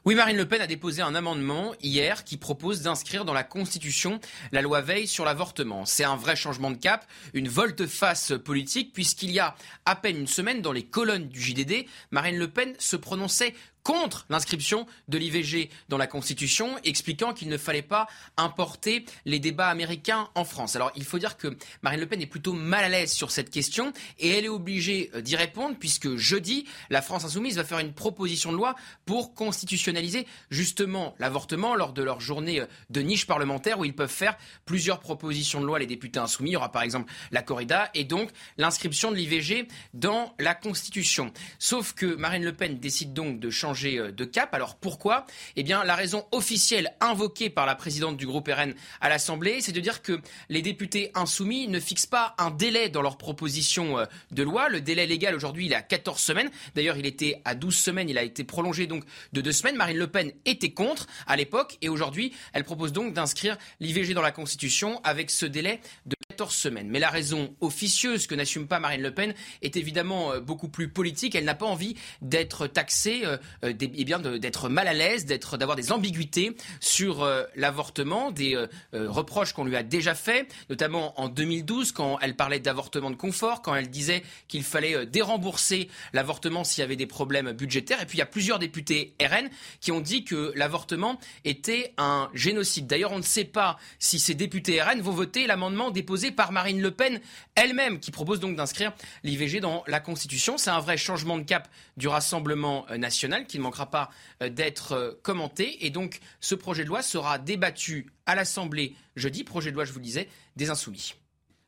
Oui, Marine Le Pen a déposé un amendement hier qui propose d'inscrire dans la Constitution la loi Veil sur l'avortement. C'est un vrai changement de cap, une volte-face politique, puisqu'il y a à peine une semaine, dans les colonnes du JDD, Marine Le Pen se prononçait contre l'inscription de l'IVG dans la Constitution, expliquant qu'il ne fallait pas importer les débats américains en France. Alors il faut dire que Marine Le Pen est plutôt mal à l'aise sur cette question et elle est obligée euh, d'y répondre puisque jeudi, la France insoumise va faire une proposition de loi pour constitutionnaliser justement l'avortement lors de leur journée euh, de niche parlementaire où ils peuvent faire plusieurs propositions de loi, les députés insoumis. Il y aura par exemple la corrida et donc l'inscription de l'IVG dans la Constitution. Sauf que Marine Le Pen décide donc de changer euh, de cap. Alors pourquoi? Eh bien, la raison officielle invoquée par la présidente du groupe RN à l'Assemblée, c'est de dire que les députés insoumis ne fixent pas un délai dans leur proposition euh, de loi. Le délai légal aujourd'hui, il est à 14 semaines. D'ailleurs, il était à 12 semaines. Il a été prolongé donc de deux semaines. Marine Le Pen était contre à l'époque et aujourd'hui, elle propose donc d'inscrire l'IVG dans la Constitution avec ce délai de 14 semaines. Mais la raison officieuse que n'assume pas Marine Le Pen est évidemment euh, beaucoup plus politique. Elle n'a pas envie d'être taxée euh, eh bien d'être mal à l'aise, d'être, d'avoir des ambiguïtés sur euh, l'avortement, des euh, reproches qu'on lui a déjà fait, notamment en 2012 quand elle parlait d'avortement de confort, quand elle disait qu'il fallait dérembourser l'avortement s'il y avait des problèmes budgétaires. Et puis il y a plusieurs députés RN qui ont dit que l'avortement était un génocide. D'ailleurs, on ne sait pas si ces députés RN vont voter l'amendement déposé par Marine Le Pen elle-même, qui propose donc d'inscrire l'IVG dans la Constitution. C'est un vrai changement de cap du Rassemblement national qui ne manquera pas euh, d'être euh, commenté. Et donc, ce projet de loi sera débattu à l'Assemblée jeudi. Projet de loi, je vous disais, des Insoumis.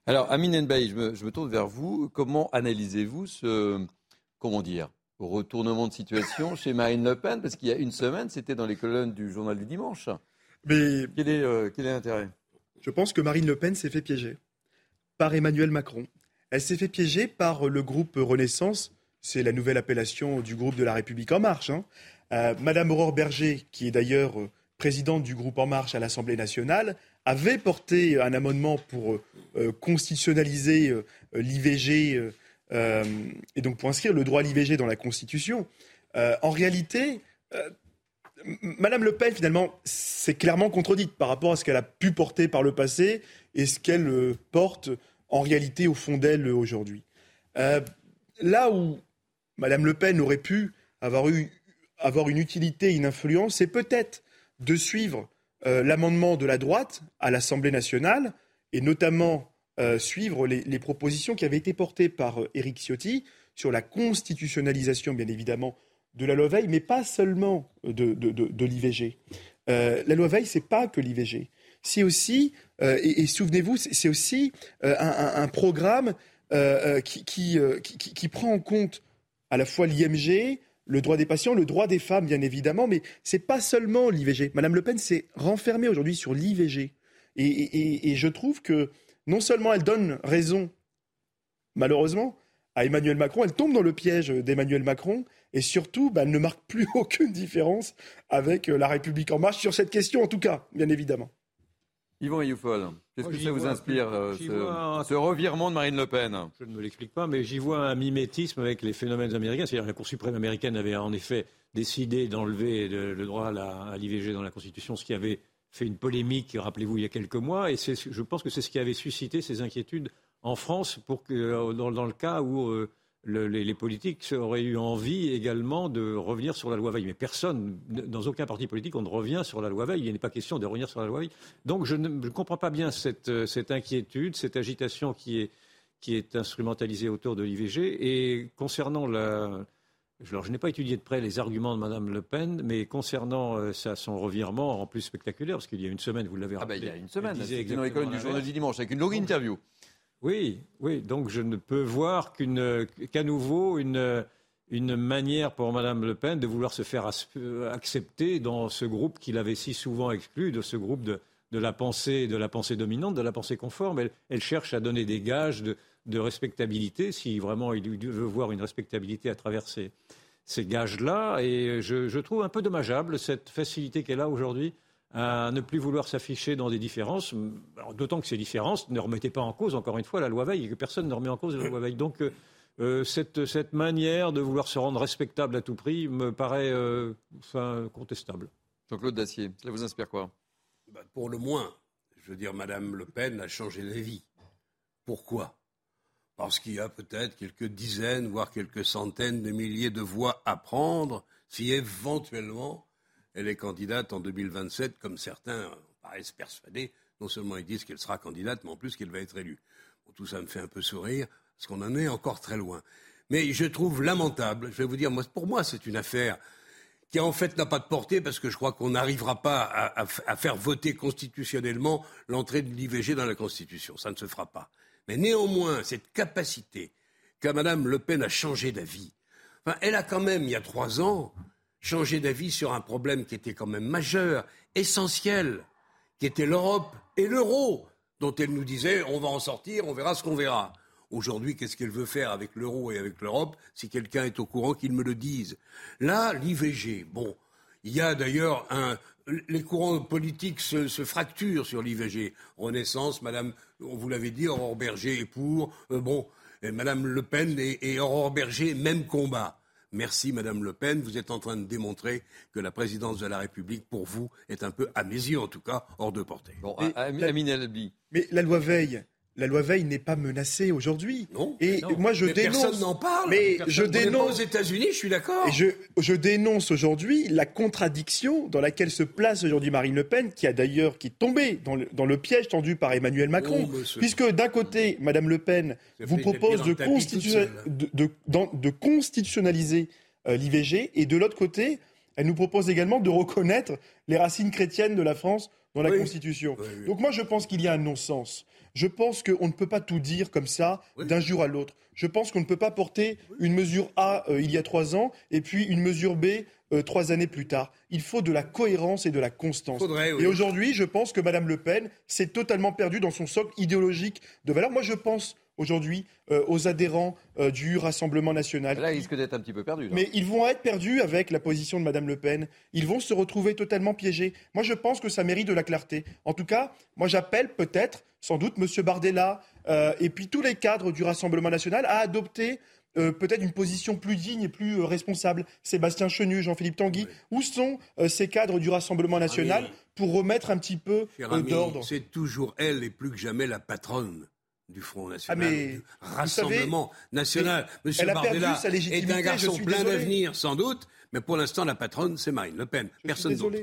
Alors, Amine Nbaye, je me, je me tourne vers vous. Comment analysez-vous ce, comment dire, retournement de situation chez Marine Le Pen? Parce qu'il y a une semaine, c'était dans les colonnes du journal du dimanche. Mais quel est, euh, quel est l'intérêt? Je pense que Marine Le Pen s'est fait piéger par Emmanuel Macron. Elle s'est fait piéger par le groupe Renaissance c'est la nouvelle appellation du groupe de la République En Marche. Hein. Euh, Madame Aurore Berger, qui est d'ailleurs euh, présidente du groupe En Marche à l'Assemblée nationale, avait porté un amendement pour euh, constitutionnaliser l'IVG et donc pour inscrire le droit à l'IVG dans la Constitution. en réalité, Madame Le Pen, finalement, c'est clairement contredite par rapport à ce qu'elle a pu porter par le passé et ce qu'elle porte en réalité au fond d'elle aujourd'hui. là où Madame Le Pen aurait pu avoir eu avoir une utilité, une influence, c'est peut-être de suivre euh, l'amendement de la droite à l'Assemblée nationale et notamment euh, suivre les, propositions qui avaient été portées par euh, Éric Ciotti sur la constitutionnalisation, bien évidemment, de la loi Veil, mais pas seulement de, de, l'IVG. Euh, la loi Veil, c'est pas que l'IVG. C'est aussi, euh, et, souvenez-vous, c'est aussi euh, un, programme qui, qui, qui, qui, prend en compte à la fois l'IMG, le droit des patients, le droit des femmes, bien évidemment, mais c'est pas seulement l'IVG. Madame Le Pen s'est renfermée aujourd'hui sur l'IVG. Et, et, je trouve que non seulement elle donne raison, malheureusement, à Emmanuel Macron, elle tombe dans le piège d'Emmanuel Macron, et surtout, bah, elle ne marque plus aucune différence avec euh, la République en marche sur cette question, en tout cas, bien évidemment. Yvon Ayoufol, qu'est-ce que ça vous inspire, euh, ce, revirement de Marine Le Pen Je ne me l'explique pas, mais j'y vois un mimétisme avec les phénomènes américains. C'est-à-dire que la Cour suprême américaine avait en effet décidé d'enlever le, droit à l'IVG dans la Constitution, ce qui avait fait une polémique, rappelez-vous, il y a quelques mois. Et je pense que c'est ce qui avait suscité ces inquiétudes en France pour que, euh, dans, le cas où euh, les, politiques auraient eu envie également de revenir sur la loi Veil. Mais personne, dans aucun parti politique, on ne revient sur la loi Veil. Il n'est pas question de revenir sur la loi Veil. Donc je ne comprends pas bien cette, euh, cette, inquiétude, cette agitation qui est, qui est instrumentalisée autour de l'IVG. Et concernant la, alors, je n'ai pas étudié de près les arguments de Mme Le Pen, mais concernant euh, son revirement en plus spectaculaire, parce qu'il y a une semaine, vous l'avez rappelé. Ah ben, il y a une semaine, c'était dans l'école du journal du dimanche, avec une longue interview. Oui, oui, donc je ne peux voir qu'à nouveau une, manière pour Mme Le Pen de vouloir se faire accepter dans ce groupe qu'il avait si souvent exclu, de ce groupe de, la, pensée, de la pensée dominante, de la pensée conforme. Elle, cherche à donner des gages de, respectabilité, si vraiment il veut voir une respectabilité à travers ces, gages-là. Et je, trouve un peu dommageable cette facilité qu'elle a aujourd'hui à ne plus vouloir s'afficher dans des différences, d'autant que ces différences ne remettaient pas en cause, encore une fois, la loi Veil, et que personne ne remet en cause la loi Veil. Donc, euh, euh, cette, cette, manière de vouloir se rendre respectable à tout prix me paraît euh, enfin, contestable. Jean-Claude Dacier, cela vous inspire quoi? Bah, Pour le moins, je veux dire, Madame Le Pen a changé d'avis. Pourquoi? Parce qu'il y a peut-être quelques dizaines, voire quelques centaines de milliers de voix à prendre si éventuellement elle est candidate en 2027, comme certains paraissent persuadés. Non seulement ils disent qu'elle sera candidate, mais en plus qu'elle va être élue. tout ça me fait un peu sourire, parce qu'on en est encore très loin. Mais je trouve lamentable, je vais vous dire, moi, pour moi, c'est une affaire qui en fait n'a pas de portée, parce que je crois qu'on n'arrivera pas à, faire voter constitutionnellement l'entrée de l'IVG dans la Constitution. Ça ne se fera pas. Mais néanmoins, cette capacité qu'a Mme Le Pen à changer d'avis, enfin, elle a quand même, il y a trois ans, changer d'avis sur un problème qui était quand même majeur, essentiel, qui était l'Europe et l'euro, dont elle nous disait on va en sortir, on verra ce qu'on verra. Aujourd'hui, qu'est-ce qu'elle veut faire avec l'euro et avec l'Europe Si quelqu'un est au courant, qu'il me le dise? Là, l'IVG, bon, il y a d'ailleurs un. Les courants politiques se, fracturent sur l'IVG. Renaissance, Madame, vous l'avez dit, Aurore Berger est pour. Euh, bon, Madame Le Pen et Aurore Berger, même combat. Merci, Madame Le Pen. Vous êtes en train de démontrer que la présidence de la République, pour vous, est un peu, à mes yeux en tout cas, hors de portée. Bon, Amine Mais la loi Veil, la loi Veil n'est pas menacée aujourd'hui. Non. Et moi, je dénonce. Personne n'en parle. Mais je dénonce. aux États-Unis, je suis d'accord. Je, je dénonce aujourd'hui la contradiction dans laquelle se place aujourd'hui Marine Le Pen, qui a d'ailleurs qui est tombée dans le, dans le piège tendu par Emmanuel Macron, oh, puisque d'un côté, Madame Le Pen vous propose de, de, de, constitutionnaliser euh, l'IVG, et de l'autre côté, elle nous propose également de reconnaître les racines chrétiennes de la France dans la Constitution. Donc moi, je pense qu'il y a un non-sens. Je pense qu'on ne peut pas tout dire comme ça d'un jour à l'autre. Je pense qu'on ne peut pas porter une mesure A euh, il y a trois ans et puis une mesure B euh, trois années plus tard. Il faut de la cohérence et de la constance. Et aujourd'hui, je pense que Mme Le Pen s'est totalement perdue dans son socle idéologique de valeur. Moi, je pense aujourd'hui euh, aux adhérents euh, du Rassemblement national. Là, ils risquent d'être un petit peu perdus. Mais ils vont être perdus avec la position de Mme Le Pen. Ils vont se retrouver totalement piégés. Moi, je pense que ça mérite de la clarté. En tout cas, moi, j'appelle peut-être, sans doute, M. Bardella euh, et puis tous les cadres du Rassemblement national à adopter peut-être une position plus digne et plus responsable. Sébastien Chenu, Jean-Philippe Tanguy, où sont ces cadres du Rassemblement national pour remettre un petit peu d'ordre? C'est toujours elle et plus que jamais la patronne du Front National, ah, du Rassemblement National. Monsieur Bardella est un garçon plein d'avenir, sans doute, mais pour l'instant, la patronne, c'est Marine Le Pen. Personne d'autre.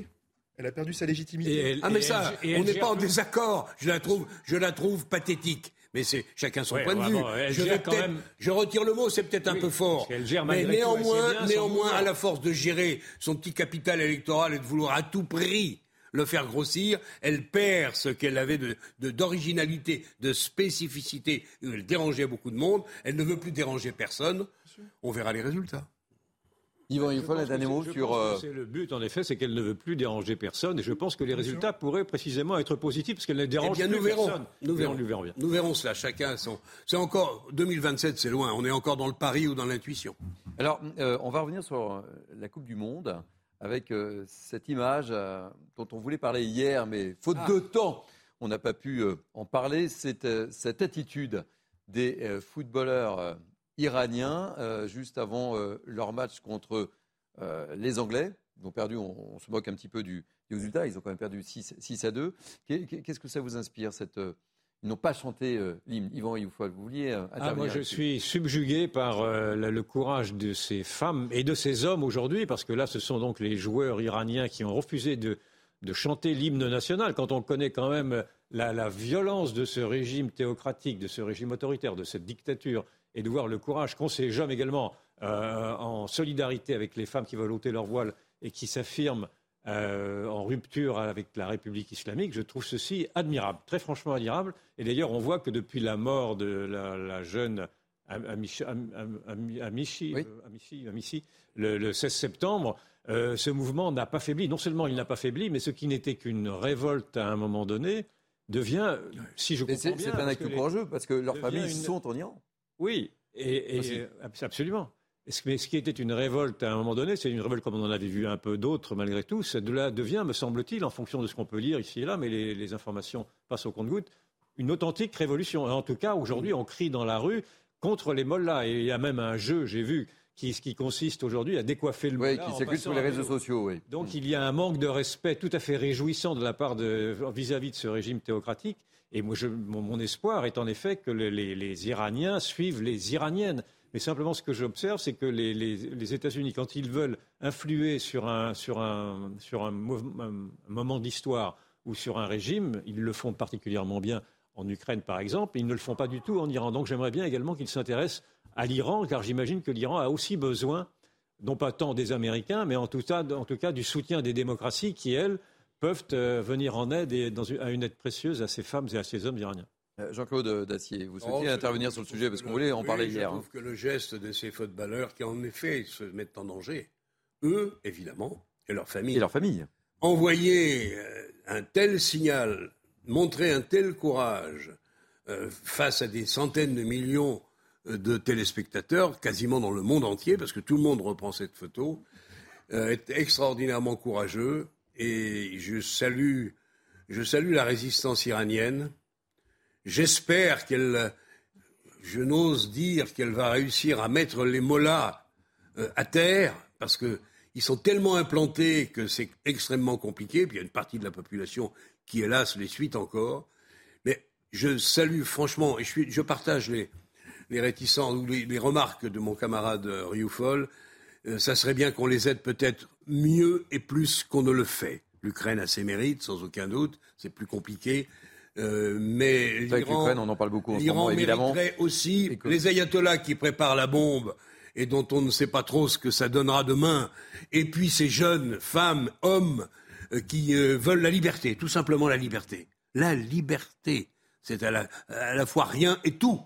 Elle a perdu sa légitimité. ah mais ça, on n'est pas en désaccord. Je la trouve, je la trouve pathétique. Mais c'est chacun son Ouais, point de vue. je, vais même- retire le mot, c'est peut-être un peu fort. mais néanmoins, bien néanmoins, à la force de gérer son petit capital électoral et de vouloir à tout prix le faire grossir, elle perd ce qu'elle avait de- de- d'originalité, de, spécificité. Elle dérangeait beaucoup de monde. Elle ne veut plus déranger personne. On verra les résultats. Yvan, il faut un dernier mot sur. euh, C'est le but, en effet, c'est qu'elle ne veut plus déranger personne. Et je pense que les résultats pourraient précisément être positifs parce qu'elle ne Eh dérange bien, plus nous verrons. personne. Nous verrons. verra bien. Nous verrons cela. Chacun a son. C'est encore 2027, c'est loin. On est encore dans le pari ou dans l'intuition. Alors, euh, on va revenir sur euh, la Coupe du Monde avec euh, cette image euh, dont on voulait parler hier, mais faute Ah. de temps, on n'a pas pu euh, en parler. C'est cette attitude des footballeurs iraniens juste avant leur match contre les Anglais. Ils ont perdu, on, on se moque un petit peu du, du résultat, ils ont quand même perdu 6, 6 à 2. Qu'est- Qu'est-ce que ça vous inspire cette, Ils n'ont pas chanté euh, l'hymne. Yvan Youfol, vous vouliez euh, Ah, moi, je suis subjugué par euh, le, courage de ces femmes et de ces hommes aujourd'hui, parce que là, ce sont donc les joueurs iraniens qui ont refusé de, de chanter l'hymne national, quand on connaît quand même la, la violence de ce régime théocratique, de ce régime autoritaire, de cette dictature, et de voir le courage qu'ont ces hommes également en solidarité avec les femmes qui veulent ôter leur voile et qui s'affirment euh, en rupture avec la République islamique, je trouve ceci admirable, très franchement admirable. Et d'ailleurs, on voit que depuis la mort de la, la jeune Am- Amishi, Am- Am- Am- Amishi, euh, Amishi, Amishi, le, le 16 septembre, euh, ce mouvement n'a pas faibli. Non seulement il n'a pas faibli, mais ce qui n'était qu'une révolte à un moment donné devient, si je comprends c'est- bien... c'est un acte courageux, parce que leurs familles une- sont en Iran. Oui, et, absolument. Mais ce qui était une révolte à un moment donné, c'est une révolte comme on en avait vu un peu d'autres malgré tout, ça de là devient, me semble-t-il, en fonction de ce qu'on peut lire ici et là, mais les, les informations passent au compte-gouttes, une authentique révolution. En tout cas, aujourd'hui, on crie dans la rue contre les mollahs. Et il y a même un jeu, j'ai vu, qui, qui consiste aujourd'hui à décoiffer le Oui, qui circule sur les réseaux sociaux, oui. Donc il y a un manque de respect tout à fait réjouissant de la part de vis-à-vis de ce régime théocratique. Et moi, je- mon, mon espoir est en effet que le- les, les Iraniens suivent les Iraniennes. Mais simplement, ce que j'observe, c'est que les, États-Unis, quand ils veulent influer sur un, moment d'histoire ou sur un régime, ils le font particulièrement bien en Ukraine, par exemple, ils ne le font pas du tout en Iran. Donc j'aimerais bien également qu'ils s'intéressent à l'Iran, car j'imagine que l'Iran a aussi besoin non pas tant des Américains, mais en tout cas, du soutien des démocraties qui, elles, peuvent euh, venir en aide et à une aide précieuse à ces femmes et à ces hommes iraniens. Euh, Jean-Claude Dacier, vous Oh, souhaitiez je intervenir sur le sujet, parce qu'on voulait en le- parler oui, hier. Je hein. trouve que le geste de ces footballeurs qui, en effet, se mettent en danger, eux, évidemment, et leur famille. Et leur famille. Envoyer euh, un tel signal, montrer un tel courage euh, face à des centaines de millions de téléspectateurs, quasiment dans le monde entier, parce que tout le monde reprend cette photo, euh, est extraordinairement courageux. Et je salue, je salue la résistance iranienne. J'espère qu'elle, je n'ose dire qu'elle va réussir à mettre les mollahs euh, à terre, parce que ils sont tellement implantés que c'est extrêmement compliqué. Puis il y a une partie de la population qui, hélas, les suit encore. Mais je salue franchement, et je, partage les, réticences ou les, les remarques de mon camarade euh, Rioufol. Euh, ça serait bien qu'on les aide peut-être mieux et plus qu'on ne le fait. L'Ukraine a ses mérites, sans aucun doute. C'est plus compliqué. Euh, mais l'Iran, on en parle beaucoup en ce moment, évidemment. aussi que- les ayatollahs qui préparent la bombe et dont on ne sait pas trop ce que ça donnera demain, et puis ces jeunes femmes, hommes euh, qui euh, veulent la liberté, tout simplement la liberté. La liberté, c'est à la, à la fois rien et tout.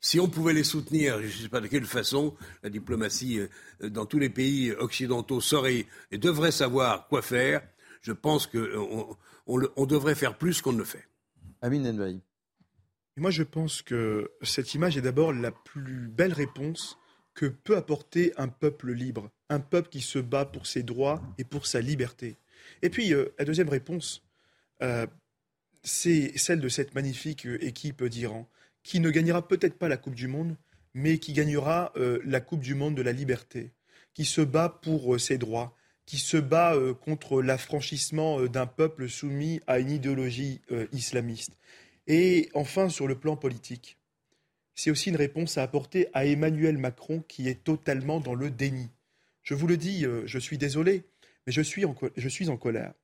Si on pouvait les soutenir, je ne sais pas de quelle façon, la diplomatie dans tous les pays occidentaux saurait et devrait savoir quoi faire. Je pense qu'on on, le- on devrait faire plus qu'on ne le fait. Amin Nenbaï. Et moi, je pense que cette image est d'abord la plus belle réponse que peut apporter un peuple libre, un peuple qui se bat pour ses droits et pour sa liberté. Et puis, euh, la deuxième réponse, euh, c'est celle de cette magnifique euh, équipe d'Iran, qui ne gagnera peut-être pas la Coupe du Monde, mais qui gagnera la Coupe du Monde de la liberté, qui se bat pour ses droits, qui se bat euh, contre l'affranchissement euh, d'un peuple soumis à une idéologie euh, islamiste. Et enfin, sur le plan politique, c'est aussi une réponse à apporter à Emmanuel Macron qui est totalement dans le déni. Je vous le dis, je suis désolé, mais je suis en, je suis en colère.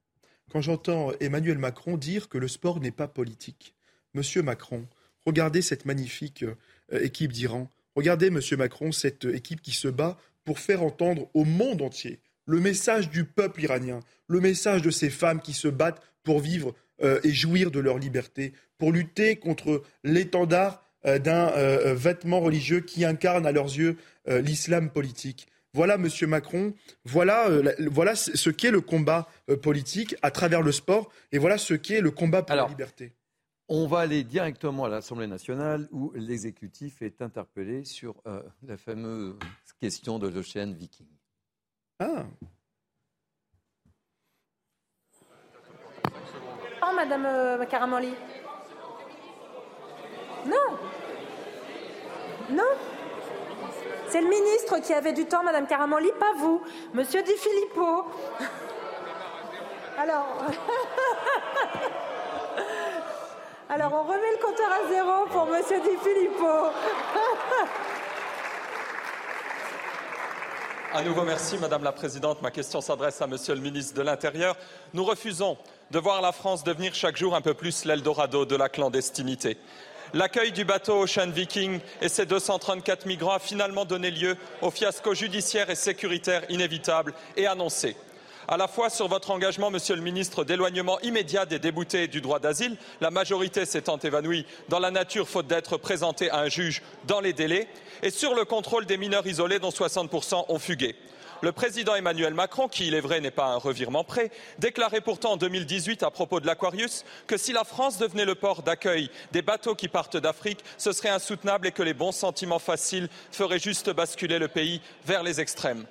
Quand j'entends Emmanuel Macron dire que le sport n'est pas politique. Monsieur Macron, regardez cette magnifique équipe d'Iran. Regardez, Monsieur Macron, cette équipe qui se bat pour faire entendre au monde entier le message du peuple iranien, le message de ces femmes qui se battent pour vivre et jouir de leur liberté, pour lutter contre l'étendard d'un vêtement religieux qui incarne à leurs yeux l'islam politique. Voilà, Monsieur Macron, voilà, euh, voilà ce qu'est le combat euh, politique à travers le sport, et voilà ce qu'est le combat pour la liberté. On va aller directement à l'Assemblée nationale où l'exécutif est interpellé sur euh, la fameuse question de l'Ocean Viking. Ah. Oh, Madame Caramanli. Non. Non. C'est le ministre qui avait du temps, Madame Caramanli, pas vous. Monsieur Di Filippo. Alors. Alors, on remet le compteur à zéro pour Monsieur Di Filippo. À nouveau, merci Madame la Présidente. Ma question s'adresse à Monsieur le ministre de l'Intérieur. Nous refusons de voir la France devenir chaque jour un peu plus l'Eldorado de la clandestinité. L'accueil du bateau Ocean Viking et ses 234 migrants a finalement donné lieu au fiasco judiciaire et sécuritaire inévitable et annoncé à la fois sur votre engagement, Monsieur le ministre, d'éloignement immédiat des déboutés du droit d'asile, la majorité s'étant évanouie dans la nature faute d'être présentée à un juge dans les délais, et sur le contrôle des mineurs isolés dont 60% ont fugué. Le président Emmanuel Macron, qui il est vrai n'est pas un revirement près, déclarait pourtant en 2018 à propos de l'Aquarius que si la France devenait le port d'accueil des bateaux qui partent d'Afrique, ce serait insoutenable et que les bons sentiments faciles feraient juste basculer le pays vers les extrêmes.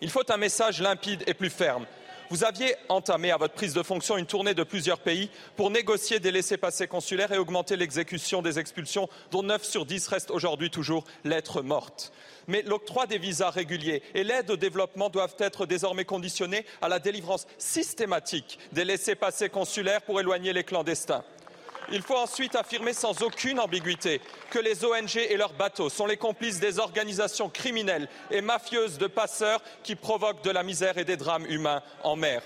Il faut un message limpide et plus ferme. Vous aviez entamé à votre prise de fonction une tournée de plusieurs pays pour négocier des laissés-passer consulaires et augmenter l'exécution des expulsions, dont 9 sur 10 restent aujourd'hui toujours lettres mortes mais l'octroi des visas réguliers et l'aide au développement doivent être désormais conditionnés à la délivrance systématique des laissez-passer consulaires pour éloigner les clandestins. Il faut ensuite affirmer sans aucune ambiguïté que les ONG et leurs bateaux sont les complices des organisations criminelles et mafieuses de passeurs qui provoquent de la misère et des drames humains en mer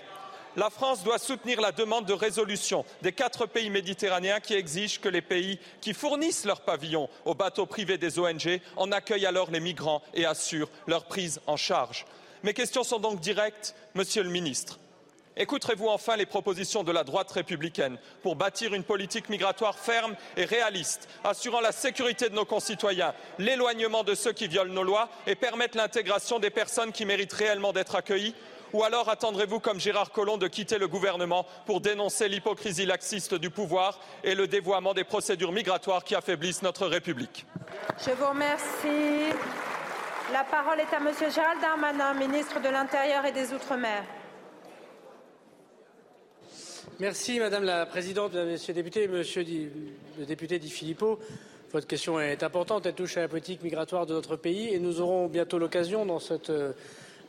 la France doit soutenir la demande de résolution des quatre pays méditerranéens qui exigent que les pays qui fournissent leurs pavillons aux bateaux privés des ONG en accueillent alors les migrants et assurent leur prise en charge. Mes questions sont donc directes, Monsieur le Ministre. Écouterez-vous enfin les propositions de la droite républicaine pour bâtir une politique migratoire ferme et réaliste, assurant la sécurité de nos concitoyens, l'éloignement de ceux qui violent nos lois et permettre l'intégration des personnes qui méritent réellement d'être accueillies? Ou alors attendrez-vous, comme Gérard Collomb, de quitter le gouvernement pour dénoncer l'hypocrisie laxiste du pouvoir et le dévoiement des procédures migratoires qui affaiblissent notre République? Je vous remercie. La parole est à Monsieur Gérald Darmanin, ministre de l'Intérieur et des Outre-mer. Merci Madame la Présidente, Mesdames Messieurs les députés, Monsieur le député Di Filippo. Votre question est importante, elle touche à la politique migratoire de notre pays et nous aurons bientôt l'occasion dans cette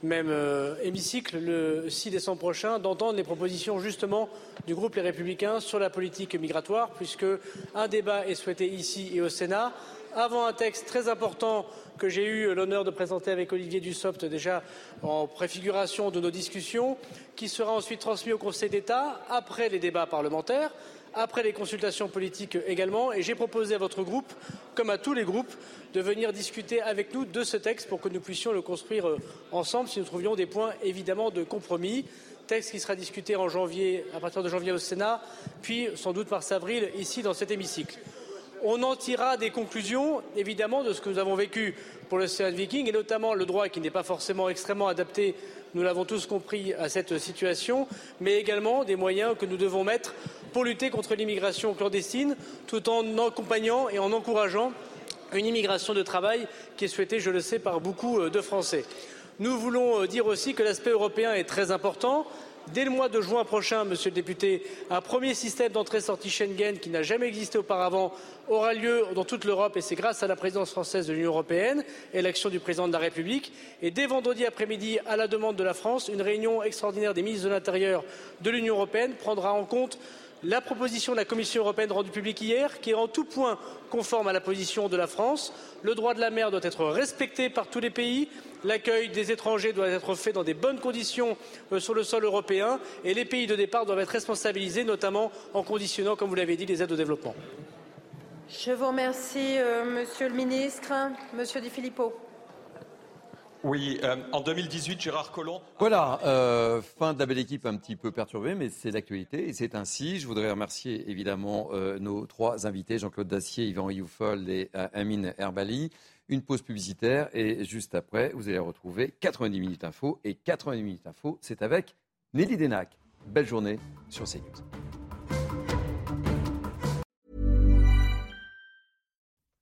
même euh, hémicycle le 6 décembre prochain d'entendre les propositions justement du groupe Les Républicains sur la politique migratoire, puisque un débat est souhaité ici et au Sénat avant un texte très important que j'ai eu l'honneur de présenter avec Olivier Dussopt déjà en préfiguration de nos discussions, qui sera ensuite transmis au Conseil d'État après les débats parlementaires après les consultations politiques également. Et j'ai proposé à votre groupe, comme à tous les groupes, de venir discuter avec nous de ce texte pour que nous puissions le construire euh, ensemble si nous trouvions des points évidemment de compromis. Texte qui sera discuté en janvier, à partir de janvier au Sénat, puis sans doute mars avril ici dans cet hémicycle. On en tirera des conclusions, évidemment, de ce que nous avons vécu pour le l'océan Viking, et notamment le droit qui n'est pas forcément extrêmement adapté, nous l'avons tous compris, à cette situation, mais également des moyens que nous devons mettre pour lutter contre l'immigration clandestine, tout en accompagnant et en encourageant une immigration de travail qui est souhaitée, je le sais, par beaucoup euh, de Français. Nous voulons euh, dire aussi que l'aspect européen est très important. Dès le mois de juin prochain, Monsieur le député, un premier système d'entrée-sortie Schengen qui n'a jamais existé auparavant aura lieu dans toute l'Europe et c'est grâce à la présidence française de l'Union européenne et l'action du président de la République. Et dès vendredi après-midi, à la demande de la France, une réunion extraordinaire des ministres de l'Intérieur de l'Union européenne prendra en compte la proposition de la Commission européenne rendue publique hier, qui est en tout point conforme à la position de la France. Le droit de la mer doit être respecté par tous les pays. L'accueil des étrangers doit être fait dans des bonnes conditions euh, sur le sol européen et les pays de départ doivent être responsabilisés, notamment en conditionnant, comme vous l'avez dit, les aides au développement. Je vous remercie, euh, Monsieur le Ministre. Monsieur Di Filippo. Oui, euh, en 2018, Gérard Collomb. Voilà, euh, fin de la belle équipe un petit peu perturbée, mais c'est l'actualité et c'est ainsi. Je voudrais remercier évidemment euh, nos trois invités, Jean-Claude Dacier, Yvan Youfol et Amine Herbali. Une pause publicitaire et juste après, vous allez retrouver 90 minutes info. Et 90 minutes info, c'est avec Nelly Denac. Belle journée sur CNews.